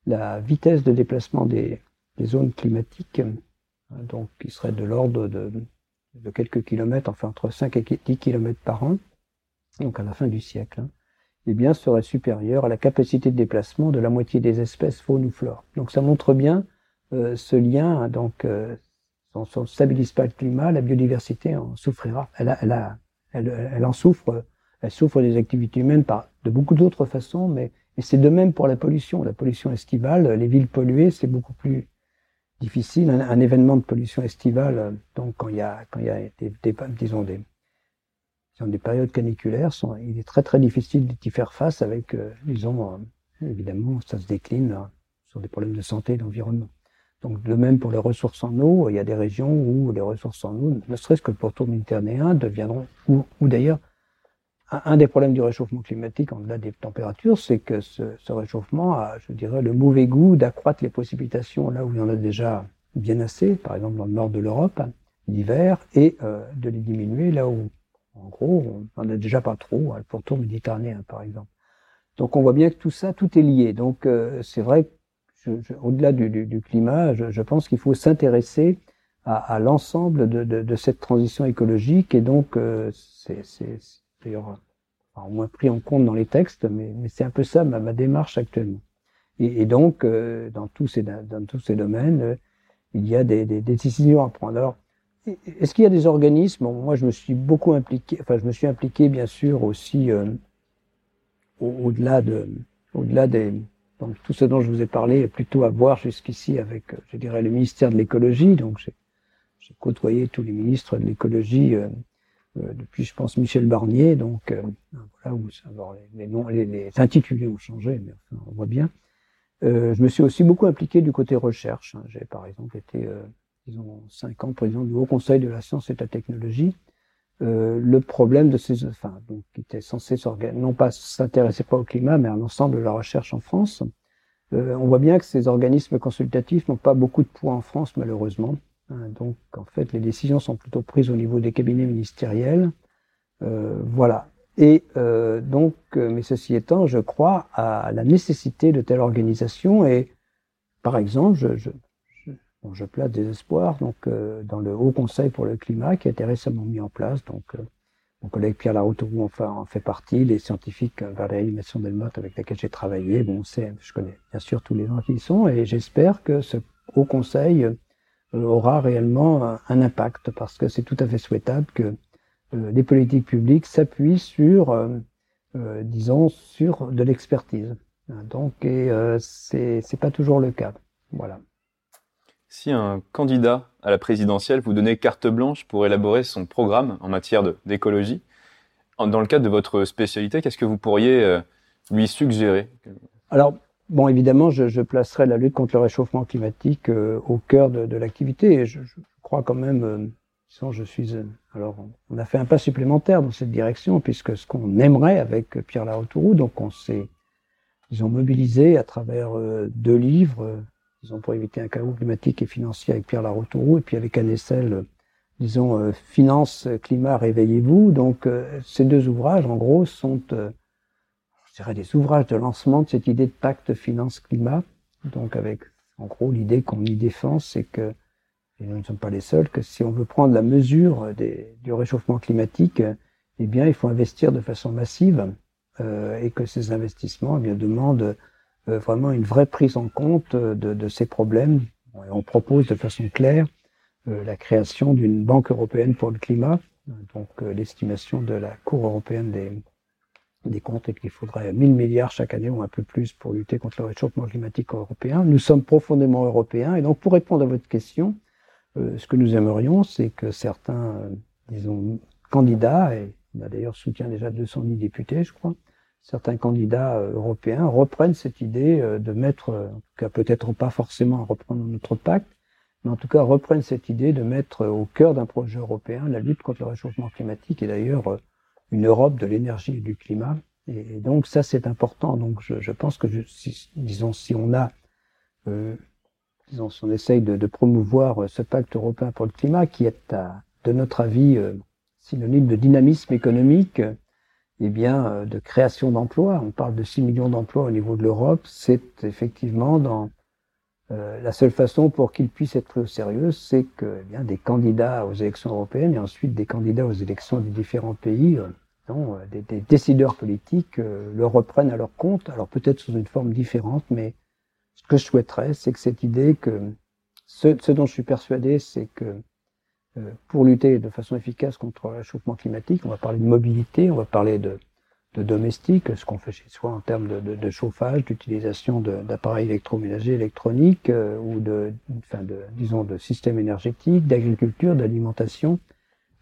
la vitesse de déplacement des, zones climatiques, euh, donc qui serait de l'ordre de, quelques kilomètres, enfin entre 5 et 10 kilomètres par an, donc à la fin du siècle, hein, eh bien serait supérieure à la capacité de déplacement de la moitié des espèces faune ou flore. Donc ça montre bien euh, ce lien, hein, donc euh, si on ne stabilise pas le climat, la biodiversité en souffrira. Elle, elle, elle, en souffre, elle souffre des activités humaines par de beaucoup d'autres façons, mais c'est de même pour la pollution. La pollution estivale, les villes polluées, c'est beaucoup plus difficile. Un, événement de pollution estivale, donc quand il y a, quand il y a des, disons des, des périodes caniculaires, il est très très difficile d'y faire face avec, euh, disons, euh, évidemment, ça se décline sur des problèmes de santé et d'environnement. Donc de même pour les ressources en eau, il y a des régions où les ressources en eau, ne serait-ce que le pourtour méditerranéen, deviendront, ou, d'ailleurs un des problèmes du réchauffement climatique, en-delà des températures, c'est que ce, réchauffement a, je dirais, le mauvais goût d'accroître les précipitations là où il y en a déjà bien assez, par exemple dans le nord de l'Europe, l'hiver, et euh, de les diminuer là où, en gros, on n'en a déjà pas trop, hein, pourtour méditerranéen, par exemple. Donc on voit bien que tout ça, tout est lié. Donc euh, c'est vrai au-delà du, du, du, climat, je, je pense qu'il faut s'intéresser à, à l'ensemble de, de, de, cette transition écologique, et donc euh, c'est d'ailleurs au moins pris en compte dans les textes, mais, mais c'est un peu ça ma, ma démarche actuellement. Et, et donc, euh, dans, tous ces, dans tous ces domaines, euh, il y a des, des, des, décisions à prendre. Alors, est-ce qu'il y a des organismes Moi, je me suis beaucoup impliqué, enfin, je me suis impliqué, bien sûr, aussi euh, au-delà de, au-delà des, donc tout ce dont je vous ai parlé plutôt à voir jusqu'ici avec, je dirais, le ministère de l'écologie. Donc, j'ai côtoyé tous les ministres de l'écologie euh, depuis, je pense, Michel Barnier. Donc, euh, voilà où ça, les, noms, les, les, intitulés ont changé, mais enfin, on voit bien. Euh, je me suis aussi beaucoup impliqué du côté recherche. Hein. J'ai, par exemple, été, euh, disons, cinq ans président du Haut Conseil de la science et de la technologie. Euh, le problème de ces, enfin, donc, qui était censé non pas s'intéresser pas au climat, mais à l'ensemble de la recherche en France. on voit bien que ces organismes consultatifs n'ont pas beaucoup de poids en France, malheureusement. Hein. donc, en fait, les décisions sont plutôt prises au niveau des cabinets ministériels. Euh, voilà. Et euh, donc, euh, mais ceci étant, je crois à la nécessité de telle organisation. Et par exemple, je, je, place des espoirs donc dans le Haut Conseil pour le climat qui a été récemment mis en place. Donc, mon collègue Pierre Laroutourou enfin, en fait partie, les scientifiques Valérie Masson-Delmotte avec lesquels j'ai travaillé. Bon, je connais bien sûr tous les gens qui y sont, et j'espère que ce Haut Conseil aura réellement un impact parce que c'est tout à fait souhaitable que euh, les politiques publiques s'appuient sur, euh, euh, disons, sur de l'expertise. Donc, et c'est c'est pas toujours le cas. Voilà. Si un candidat à la présidentielle vous donnait carte blanche pour élaborer son programme en matière d'écologie, dans le cadre de votre spécialité, qu'est-ce que vous pourriez lui suggérer? Alors, bon, évidemment, je, placerai la lutte contre le réchauffement climatique au cœur de, l'activité. Je, crois quand même je suis. Alors, on a fait un pas supplémentaire dans cette direction, puisque ce qu'on aimerait avec Pierre Laroutourou, donc on s'est, ont mobilisé à travers euh, deux livres, euh, disons pour éviter un chaos climatique et financier avec Pierre Laroutourou, et puis avec un essai, disons, euh, Finance, Climat, Réveillez-vous. Donc, ces deux ouvrages, en gros, sont, je dirais, des ouvrages de lancement de cette idée de pacte finance-climat. Donc, avec, en gros, l'idée qu'on y défend, c'est que et nous ne sommes pas les seuls, que si on veut prendre la mesure du réchauffement climatique, eh bien, il faut investir de façon massive euh, et que ces investissements eh bien, demandent euh, vraiment une vraie prise en compte de, de ces problèmes. On propose de façon claire euh, la création d'une banque européenne pour le climat. Donc, euh, l'estimation de la Cour européenne des, des comptes est qu'il faudrait 1000 milliards chaque année ou un peu plus pour lutter contre le réchauffement climatique européen. Nous sommes profondément européens et donc pour répondre à votre question, euh, ce que nous aimerions, c'est que certains, euh, disons, candidats, et on a d'ailleurs soutien déjà 210 députés, je crois, certains candidats euh, européens reprennent cette idée de mettre, en tout cas peut-être pas forcément à reprendre notre pacte, mais en tout cas reprennent cette idée de mettre au cœur d'un projet européen la lutte contre le réchauffement climatique et d'ailleurs une Europe de l'énergie et du climat. Et donc ça c'est important. Donc je, je pense que je, si, disons si on a euh, disons, si on essaye de, de, promouvoir euh, ce pacte européen pour le climat, qui est, à, de notre avis, euh, synonyme de dynamisme économique, eh bien, euh, de création d'emplois. On parle de 6 millions d'emplois au niveau de l'Europe. C'est effectivement dans euh, la seule façon pour qu'ils puissent être pris au sérieux, c'est que eh bien, des candidats aux élections européennes et ensuite des candidats aux élections des différents pays, euh, non, des, des, décideurs politiques euh, le reprennent à leur compte. Alors peut-être sous une forme différente, mais ce que je souhaiterais, c'est que cette idée que ce, ce, dont je suis persuadé, c'est que euh, pour lutter de façon efficace contre le réchauffement climatique, on va parler de mobilité, on va parler de, domestique, ce qu'on fait chez soi en termes de, chauffage, d'utilisation d'appareils électroménagers, électroniques euh, ou de, enfin disons, de systèmes énergétiques, d'agriculture, d'alimentation.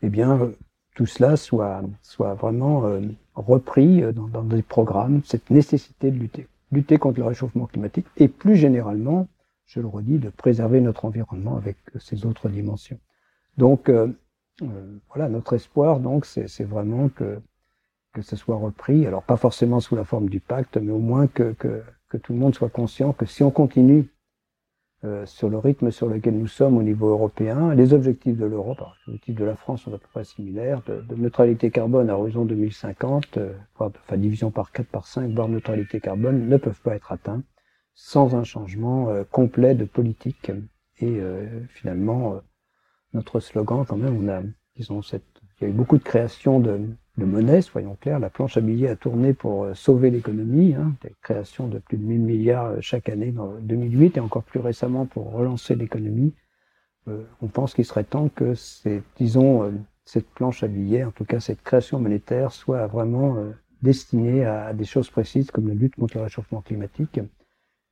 Eh bien, euh, tout cela soit, soit vraiment euh, repris dans, dans des programmes, cette nécessité de lutter lutter contre le réchauffement climatique et plus généralement, je le redis, de préserver notre environnement avec ces autres dimensions. Donc euh, euh, voilà, notre espoir, donc, c'est vraiment que que ce soit repris. Alors pas forcément sous la forme du pacte, mais au moins que, que, que tout le monde soit conscient que si on continue euh, sur le rythme sur lequel nous sommes au niveau européen. Les objectifs de l'Europe, les objectifs de la France sont à peu près similaires, de, de neutralité carbone à horizon 2050, euh, enfin division par 4, par 5, voire neutralité carbone, ne peuvent pas être atteints sans un changement euh, complet de politique. Et euh, finalement, notre slogan, quand même, on a, disons, cette, il y a eu beaucoup de création de, monnaie, soyons clairs. La planche à billets a tourné pour euh, sauver l'économie, hein, des créations de plus de 1000 milliards euh, chaque année dans 2008 et encore plus récemment pour relancer l'économie. Euh, on pense qu'il serait temps que c'est, disons, cette planche à billets, en tout cas cette création monétaire, soit vraiment destinée à, des choses précises comme la lutte contre le réchauffement climatique,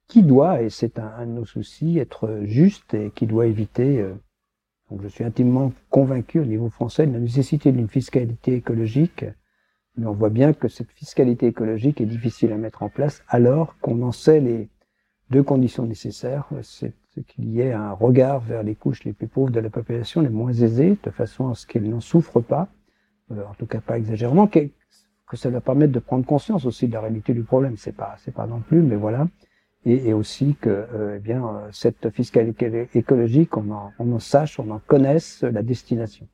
qui doit, et c'est un, de nos soucis, être juste et qui doit éviter je suis intimement convaincu au niveau français de la nécessité d'une fiscalité écologique, mais on voit bien que cette fiscalité écologique est difficile à mettre en place alors qu'on en sait les deux conditions nécessaires, c'est qu'il y ait un regard vers les couches les plus pauvres de la population, les moins aisées, de façon à ce qu'elles n'en souffrent pas, euh, en tout cas pas exagérément, que, que ça leur permette de prendre conscience aussi de la réalité du problème. C'est pas, c'est pas non plus, mais voilà. Et, aussi que eh bien cette fiscalité écologique, on en, on en sache, on en connaisse la destination.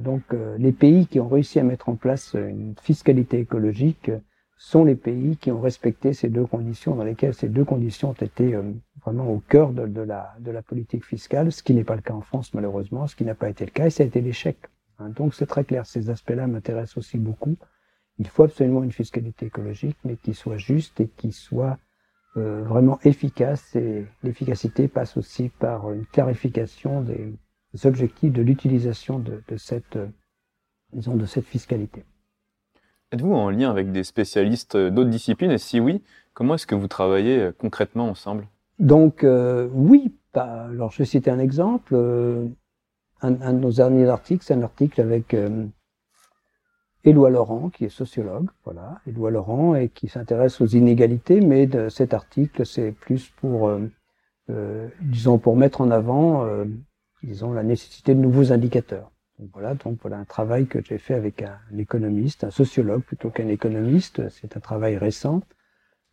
Donc les pays qui ont réussi à mettre en place une fiscalité écologique sont les pays qui ont respecté ces deux conditions, dans lesquelles ces deux conditions ont été vraiment au cœur de, de, la, de la politique fiscale, ce qui n'est pas le cas en France malheureusement, ce qui n'a pas été le cas, et ça a été l'échec. Hein. Donc c'est très clair, ces aspects-là m'intéressent aussi beaucoup. Il faut absolument une fiscalité écologique, mais qui soit juste et qui soit euh, vraiment efficace. Et l'efficacité passe aussi par une clarification des, objectifs de l'utilisation de, de, cette, euh, disons, de cette fiscalité. Êtes-vous en lien avec des spécialistes d'autres disciplines Et si oui, comment est-ce que vous travaillez euh, concrètement ensemble? Donc euh, oui, alors je vais citer un exemple. Un, un, de nos derniers articles, c'est un article avec Éloi Laurent, qui est sociologue, voilà, Éloi Laurent, et qui s'intéresse aux inégalités, mais de cet article, c'est plus pour, euh, euh, disons, pour mettre en avant, disons, la nécessité de nouveaux indicateurs. Donc voilà, donc voilà un travail que j'ai fait avec un, un économiste, un sociologue plutôt qu'un économiste. C'est un travail récent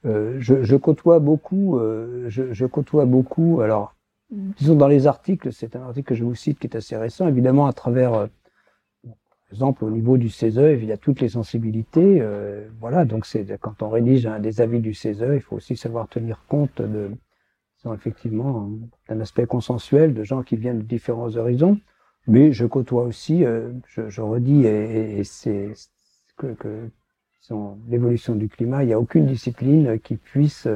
euh, je, je, côtoie beaucoup, euh, je, je, côtoie beaucoup. Alors, disons dans les articles, c'est un article que je vous cite qui est assez récent, évidemment à travers, euh, exemple, au niveau du CESE, il y a toutes les sensibilités. Euh, voilà, donc c'est quand on rédige un des avis du CESE, il faut aussi savoir tenir compte de, disons, effectivement, d'un aspect consensuel de gens qui viennent de différents horizons. Mais je côtoie aussi, je, je, redis, et, et c'est que, que l'évolution du climat, il n'y a aucune discipline qui puisse,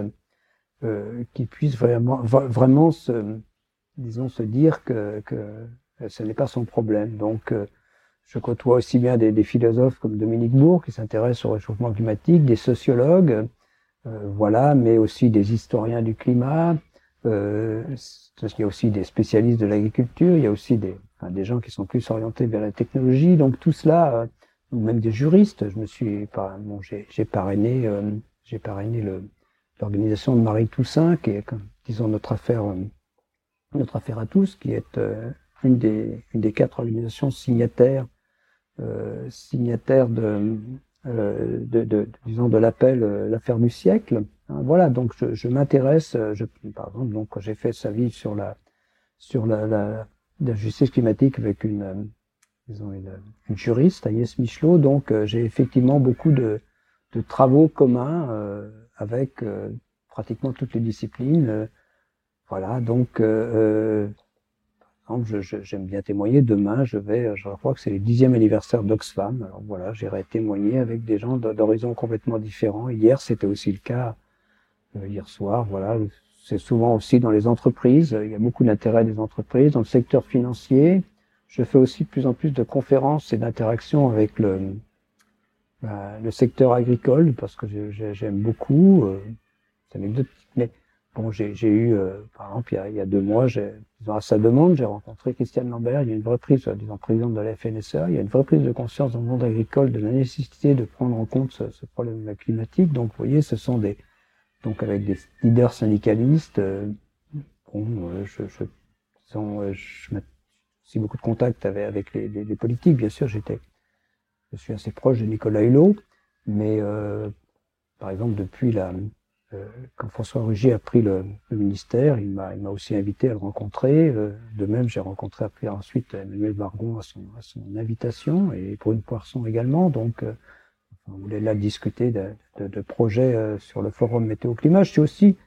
euh, qui puisse vraiment, vraiment se, disons, se dire que, que ce n'est pas son problème. Donc, euh, je côtoie aussi bien des, des, philosophes comme Dominique Bourg qui s'intéressent au réchauffement climatique, des sociologues, euh, voilà, mais aussi des historiens du climat. Euh, il y a aussi des spécialistes de l'agriculture, il y a aussi des, enfin, des gens qui sont plus orientés vers la technologie. Donc tout cela euh, ou même des juristes. Je me suis, bon, j'ai parrainé, euh, j'ai parrainé l'organisation de Marie Toussaint, qui est, disons, notre affaire, euh, notre affaire à tous, qui est euh, une des, une des quatre organisations signataires, euh, signataires de, de, de, disons, de l'appel l'affaire du siècle. Hein, voilà, donc je, je m'intéresse, je, par exemple, donc j'ai fait sa vie sur la, sur la, la, la justice climatique avec une disons, une, une juriste, Agnès Michelot. Donc, euh, j'ai effectivement beaucoup de, de travaux communs euh, avec euh, pratiquement toutes les disciplines. voilà, donc, j'aime bien témoigner. Demain, je vais, je crois que c'est le dixième anniversaire d'Oxfam. Alors voilà, j'irai témoigner avec des gens d'horizons complètement différents. Hier, c'était aussi le cas. hier soir, voilà, c'est souvent aussi dans les entreprises. Il y a beaucoup d'intérêt des entreprises dans le secteur financier. Je fais aussi de plus en plus de conférences et d'interactions avec le, bah, le secteur agricole parce que j'aime beaucoup. Euh, c'est mais bon, j'ai eu, euh, par exemple, il y, a, il y a deux mois, disons, à sa demande, j'ai rencontré Christiane Lambert. Il y a une vraie prise, disons, présidente de la FNSE. Il y a une vraie prise de conscience dans le monde agricole de la nécessité de prendre en compte ce, problème climatique. Donc, vous voyez, ce sont des, donc avec des leaders syndicalistes. Euh, bon, euh, je, je, disons, je, aussi beaucoup de contacts avec, avec les, les, politiques. Bien sûr, j'étais, je suis assez proche de Nicolas Hulot, mais euh, par exemple depuis la, euh, quand François Rugier a pris le, ministère, il m'a, aussi invité à le rencontrer. Euh, de même, j'ai rencontré après ensuite Emmanuel Bargon à son, invitation et Brune Poisson également. Donc, euh, on voulait là discuter de, projets euh, sur le forum météo-climat. Je suis aussi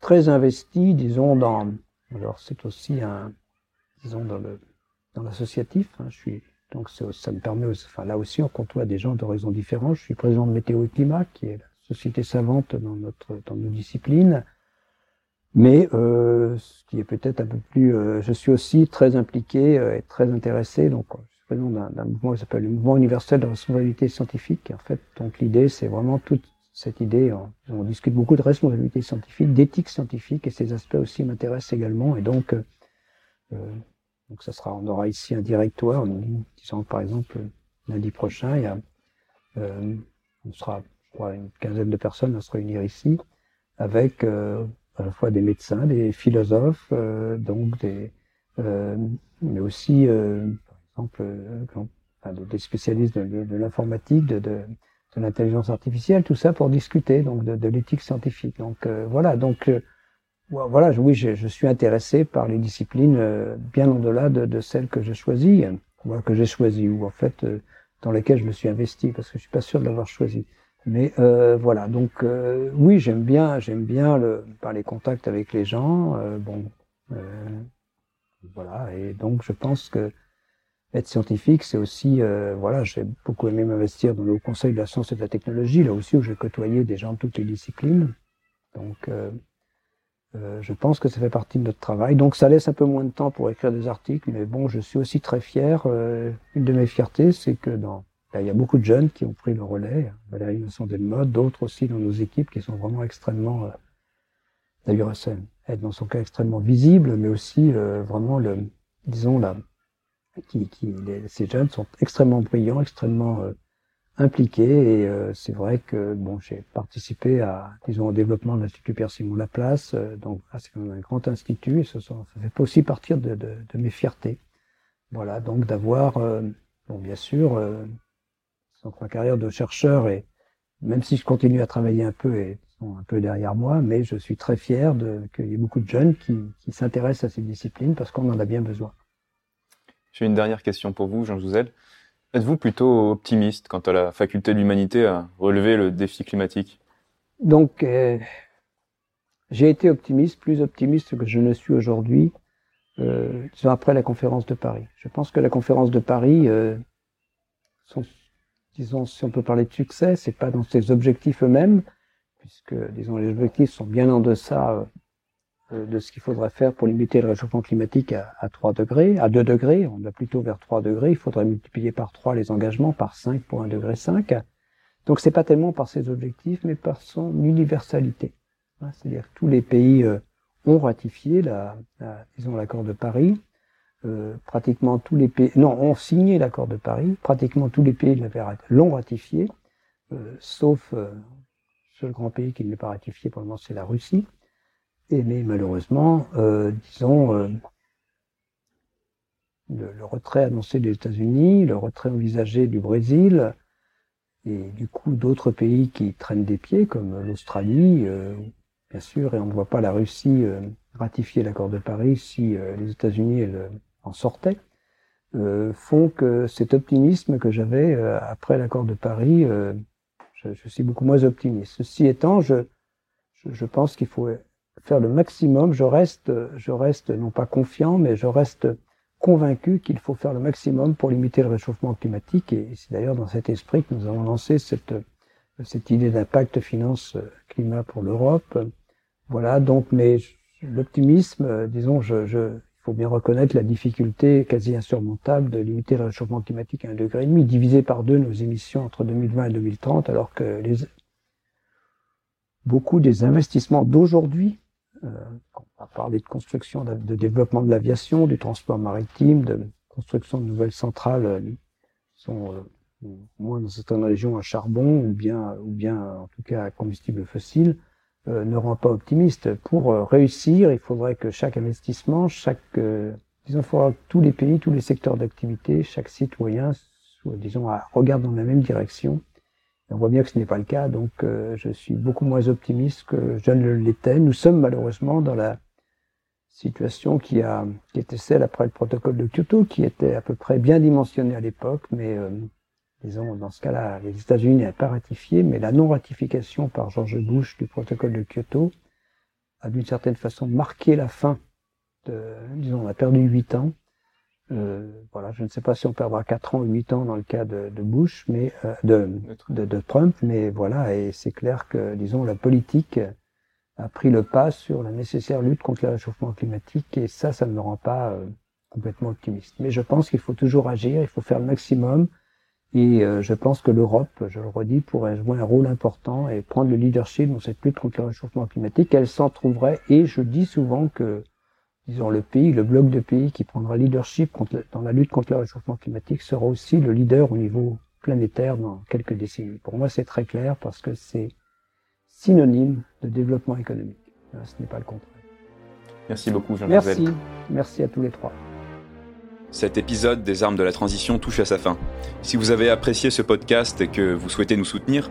très investi, disons, dans. Alors, c'est aussi un, disons, dans l'associatif. Hein, je suis donc ça me permet, enfin là aussi, on côtoie des gens d'horizons différents. Je suis président de Météo et Climat, qui est société savante dans notre dans nos disciplines. Mais euh, ce qui est peut-être un peu plus, euh, je suis aussi très impliqué euh, et très intéressé. Donc, je suis président d'un mouvement qui s'appelle le Mouvement universel de responsabilité scientifique. En fait, donc l'idée, c'est vraiment toute cette idée. On, discute beaucoup de responsabilité scientifique, d'éthique scientifique, et ces aspects aussi m'intéressent également. Et donc, donc ça sera, on aura ici un directoire. Disons par exemple lundi prochain, il y a, on sera, je crois, une quinzaine de personnes à se réunir ici, avec euh, à la fois des médecins, des philosophes, euh, donc des, euh, mais aussi, euh, par exemple, enfin, des spécialistes de, l'informatique, de, de, de l'intelligence artificielle, tout ça pour discuter donc de, l'éthique scientifique. Donc voilà, donc voilà, oui, je, je, suis intéressé par les disciplines bien au-delà de, celles que j'ai choisies, que j'ai choisies, ou en fait dans lesquelles je me suis investi, parce que je suis pas sûr de l'avoir choisi. Mais euh, voilà, donc euh, oui, j'aime bien, j'aime bien le, par les contacts avec les gens. Euh, bon, euh, voilà, et donc je pense que être scientifique, c'est aussi, euh, voilà, j'ai beaucoup aimé m'investir dans le Conseil de la science et de la technologie, là aussi où j'ai côtoyé des gens de toutes les disciplines. Donc, je pense que ça fait partie de notre travail. Donc, ça laisse un peu moins de temps pour écrire des articles, mais bon, je suis aussi très fier. une de mes fiertés, c'est que dans il y a beaucoup de jeunes qui ont pris le relais. Valérie Vincent Delmotte, d'autres aussi dans nos équipes qui sont vraiment extrêmement, euh, d'ailleurs, être dans son cas extrêmement visible, mais aussi euh, vraiment le, disons là, qui, qui ces jeunes sont extrêmement brillants, extrêmement euh, impliqués. Et c'est vrai que bon, j'ai participé à, disons, au développement de l'Institut Pierre Simon Laplace. donc, ah, c'est un grand institut et ça, ça fait aussi partir de, de, de, mes fiertés. Voilà, donc d'avoir, bon, bien sûr donc ma carrière de chercheur et même si je continue à travailler un peu et sont un peu derrière moi, mais je suis très fier de qu'il y ait beaucoup de jeunes qui, qui s'intéressent à ces disciplines parce qu'on en a bien besoin. J'ai une dernière question pour vous, Jean Jouzel. Êtes-vous plutôt optimiste quant à la faculté de l'humanité à relever le défi climatique? Donc, euh, j'ai été optimiste, plus optimiste que je ne suis aujourd'hui, euh, après la conférence de Paris. Je pense que la conférence de Paris, euh, son, disons, si on peut parler de succès, c'est pas dans ses objectifs eux-mêmes, puisque, disons, les objectifs sont bien en deçà euh, de ce qu'il faudrait faire pour limiter le réchauffement climatique à, à 3 degrés, à 2 degrés, on va plutôt vers 3 degrés, il faudrait multiplier par 3 les engagements, par 5 pour 1 degré 5. Donc c'est pas tellement par ses objectifs, mais par son universalité. Hein, c'est-à-dire que tous les pays euh, ont ratifié la disons l'accord de Paris, euh, pratiquement tous les pays, non, ont signé l'accord de Paris, pratiquement tous les pays l'ont ratifié, euh, sauf euh, le seul grand pays qui ne l'a pas ratifié pour le moment, c'est la Russie. Et mais malheureusement, disons, le, le, retrait annoncé des États-Unis, le retrait envisagé du Brésil, et du coup d'autres pays qui traînent des pieds, comme l'Australie, bien sûr, et on ne voit pas la Russie ratifier l'accord de Paris si les États-Unis le en sortait, euh, font que cet optimisme que j'avais euh, après l'accord de Paris, euh, je, je, suis beaucoup moins optimiste. Ceci étant, je, je, je pense qu'il faut faire le maximum. Je reste, je reste non pas confiant, mais je reste convaincu qu'il faut faire le maximum pour limiter le réchauffement climatique. Et c'est d'ailleurs dans cet esprit que nous avons lancé cette, cette idée d'impact finance-climat pour l'Europe. Voilà, donc, mais l'optimisme, disons, je, je, faut bien reconnaître la difficulté quasi insurmontable de limiter le réchauffement climatique à un degré et demi, diviser par deux nos émissions entre 2020 et 2030, alors que beaucoup des investissements d'aujourd'hui, euh, on va parler de construction, de, développement de l'aviation, du transport maritime, de construction de nouvelles centrales, euh, sont euh, moins dans certaines régions à charbon ou bien, ou bien en tout cas à combustible fossile, ne rend pas optimiste. Pour euh, réussir, il faudrait que chaque investissement, chaque, euh, disons, il faudra que tous les pays, tous les secteurs d'activité, chaque citoyen, soit, disons, regarde dans la même direction. on voit bien que ce n'est pas le cas, donc je suis beaucoup moins optimiste que je ne l'étais. Nous sommes malheureusement dans la situation qui a qui était celle après le protocole de Kyoto, qui était à peu près bien dimensionné à l'époque, mais disons, dans ce cas-là, les États-Unis n'avaient pas ratifié, mais la non-ratification par George Bush du protocole de Kyoto a d'une certaine façon marqué la fin de, disons, on a perdu huit ans. Euh, voilà, je ne sais pas si on perdra quatre ans ou huit ans dans le cas de, de Bush, mais euh, de, de, de, Trump, mais voilà, et c'est clair que, disons, la politique a pris le pas sur la nécessaire lutte contre le réchauffement climatique, et ça, ça ne me rend pas euh, complètement optimiste. Mais je pense qu'il faut toujours agir, il faut faire le maximum, et euh, je pense que l'Europe, je le redis, pourrait jouer un rôle important et prendre le leadership dans cette lutte contre le réchauffement climatique. Elle s'en trouverait. Et je dis souvent que, disons, le pays, le bloc de pays qui prendra leadership contre, dans la lutte contre le réchauffement climatique sera aussi le leader au niveau planétaire dans quelques décennies. Pour moi, c'est très clair parce que c'est synonyme de développement économique. Ce n'est pas le contraire. Merci beaucoup, Jean Merci. Merci à tous les trois. Cet épisode des armes de la transition touche à sa fin. Si vous avez apprécié ce podcast et que vous souhaitez nous soutenir,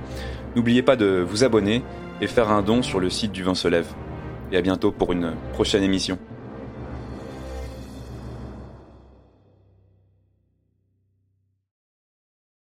n'oubliez pas de vous abonner et faire un don sur le site du Vent se lève. Et à bientôt pour une prochaine émission.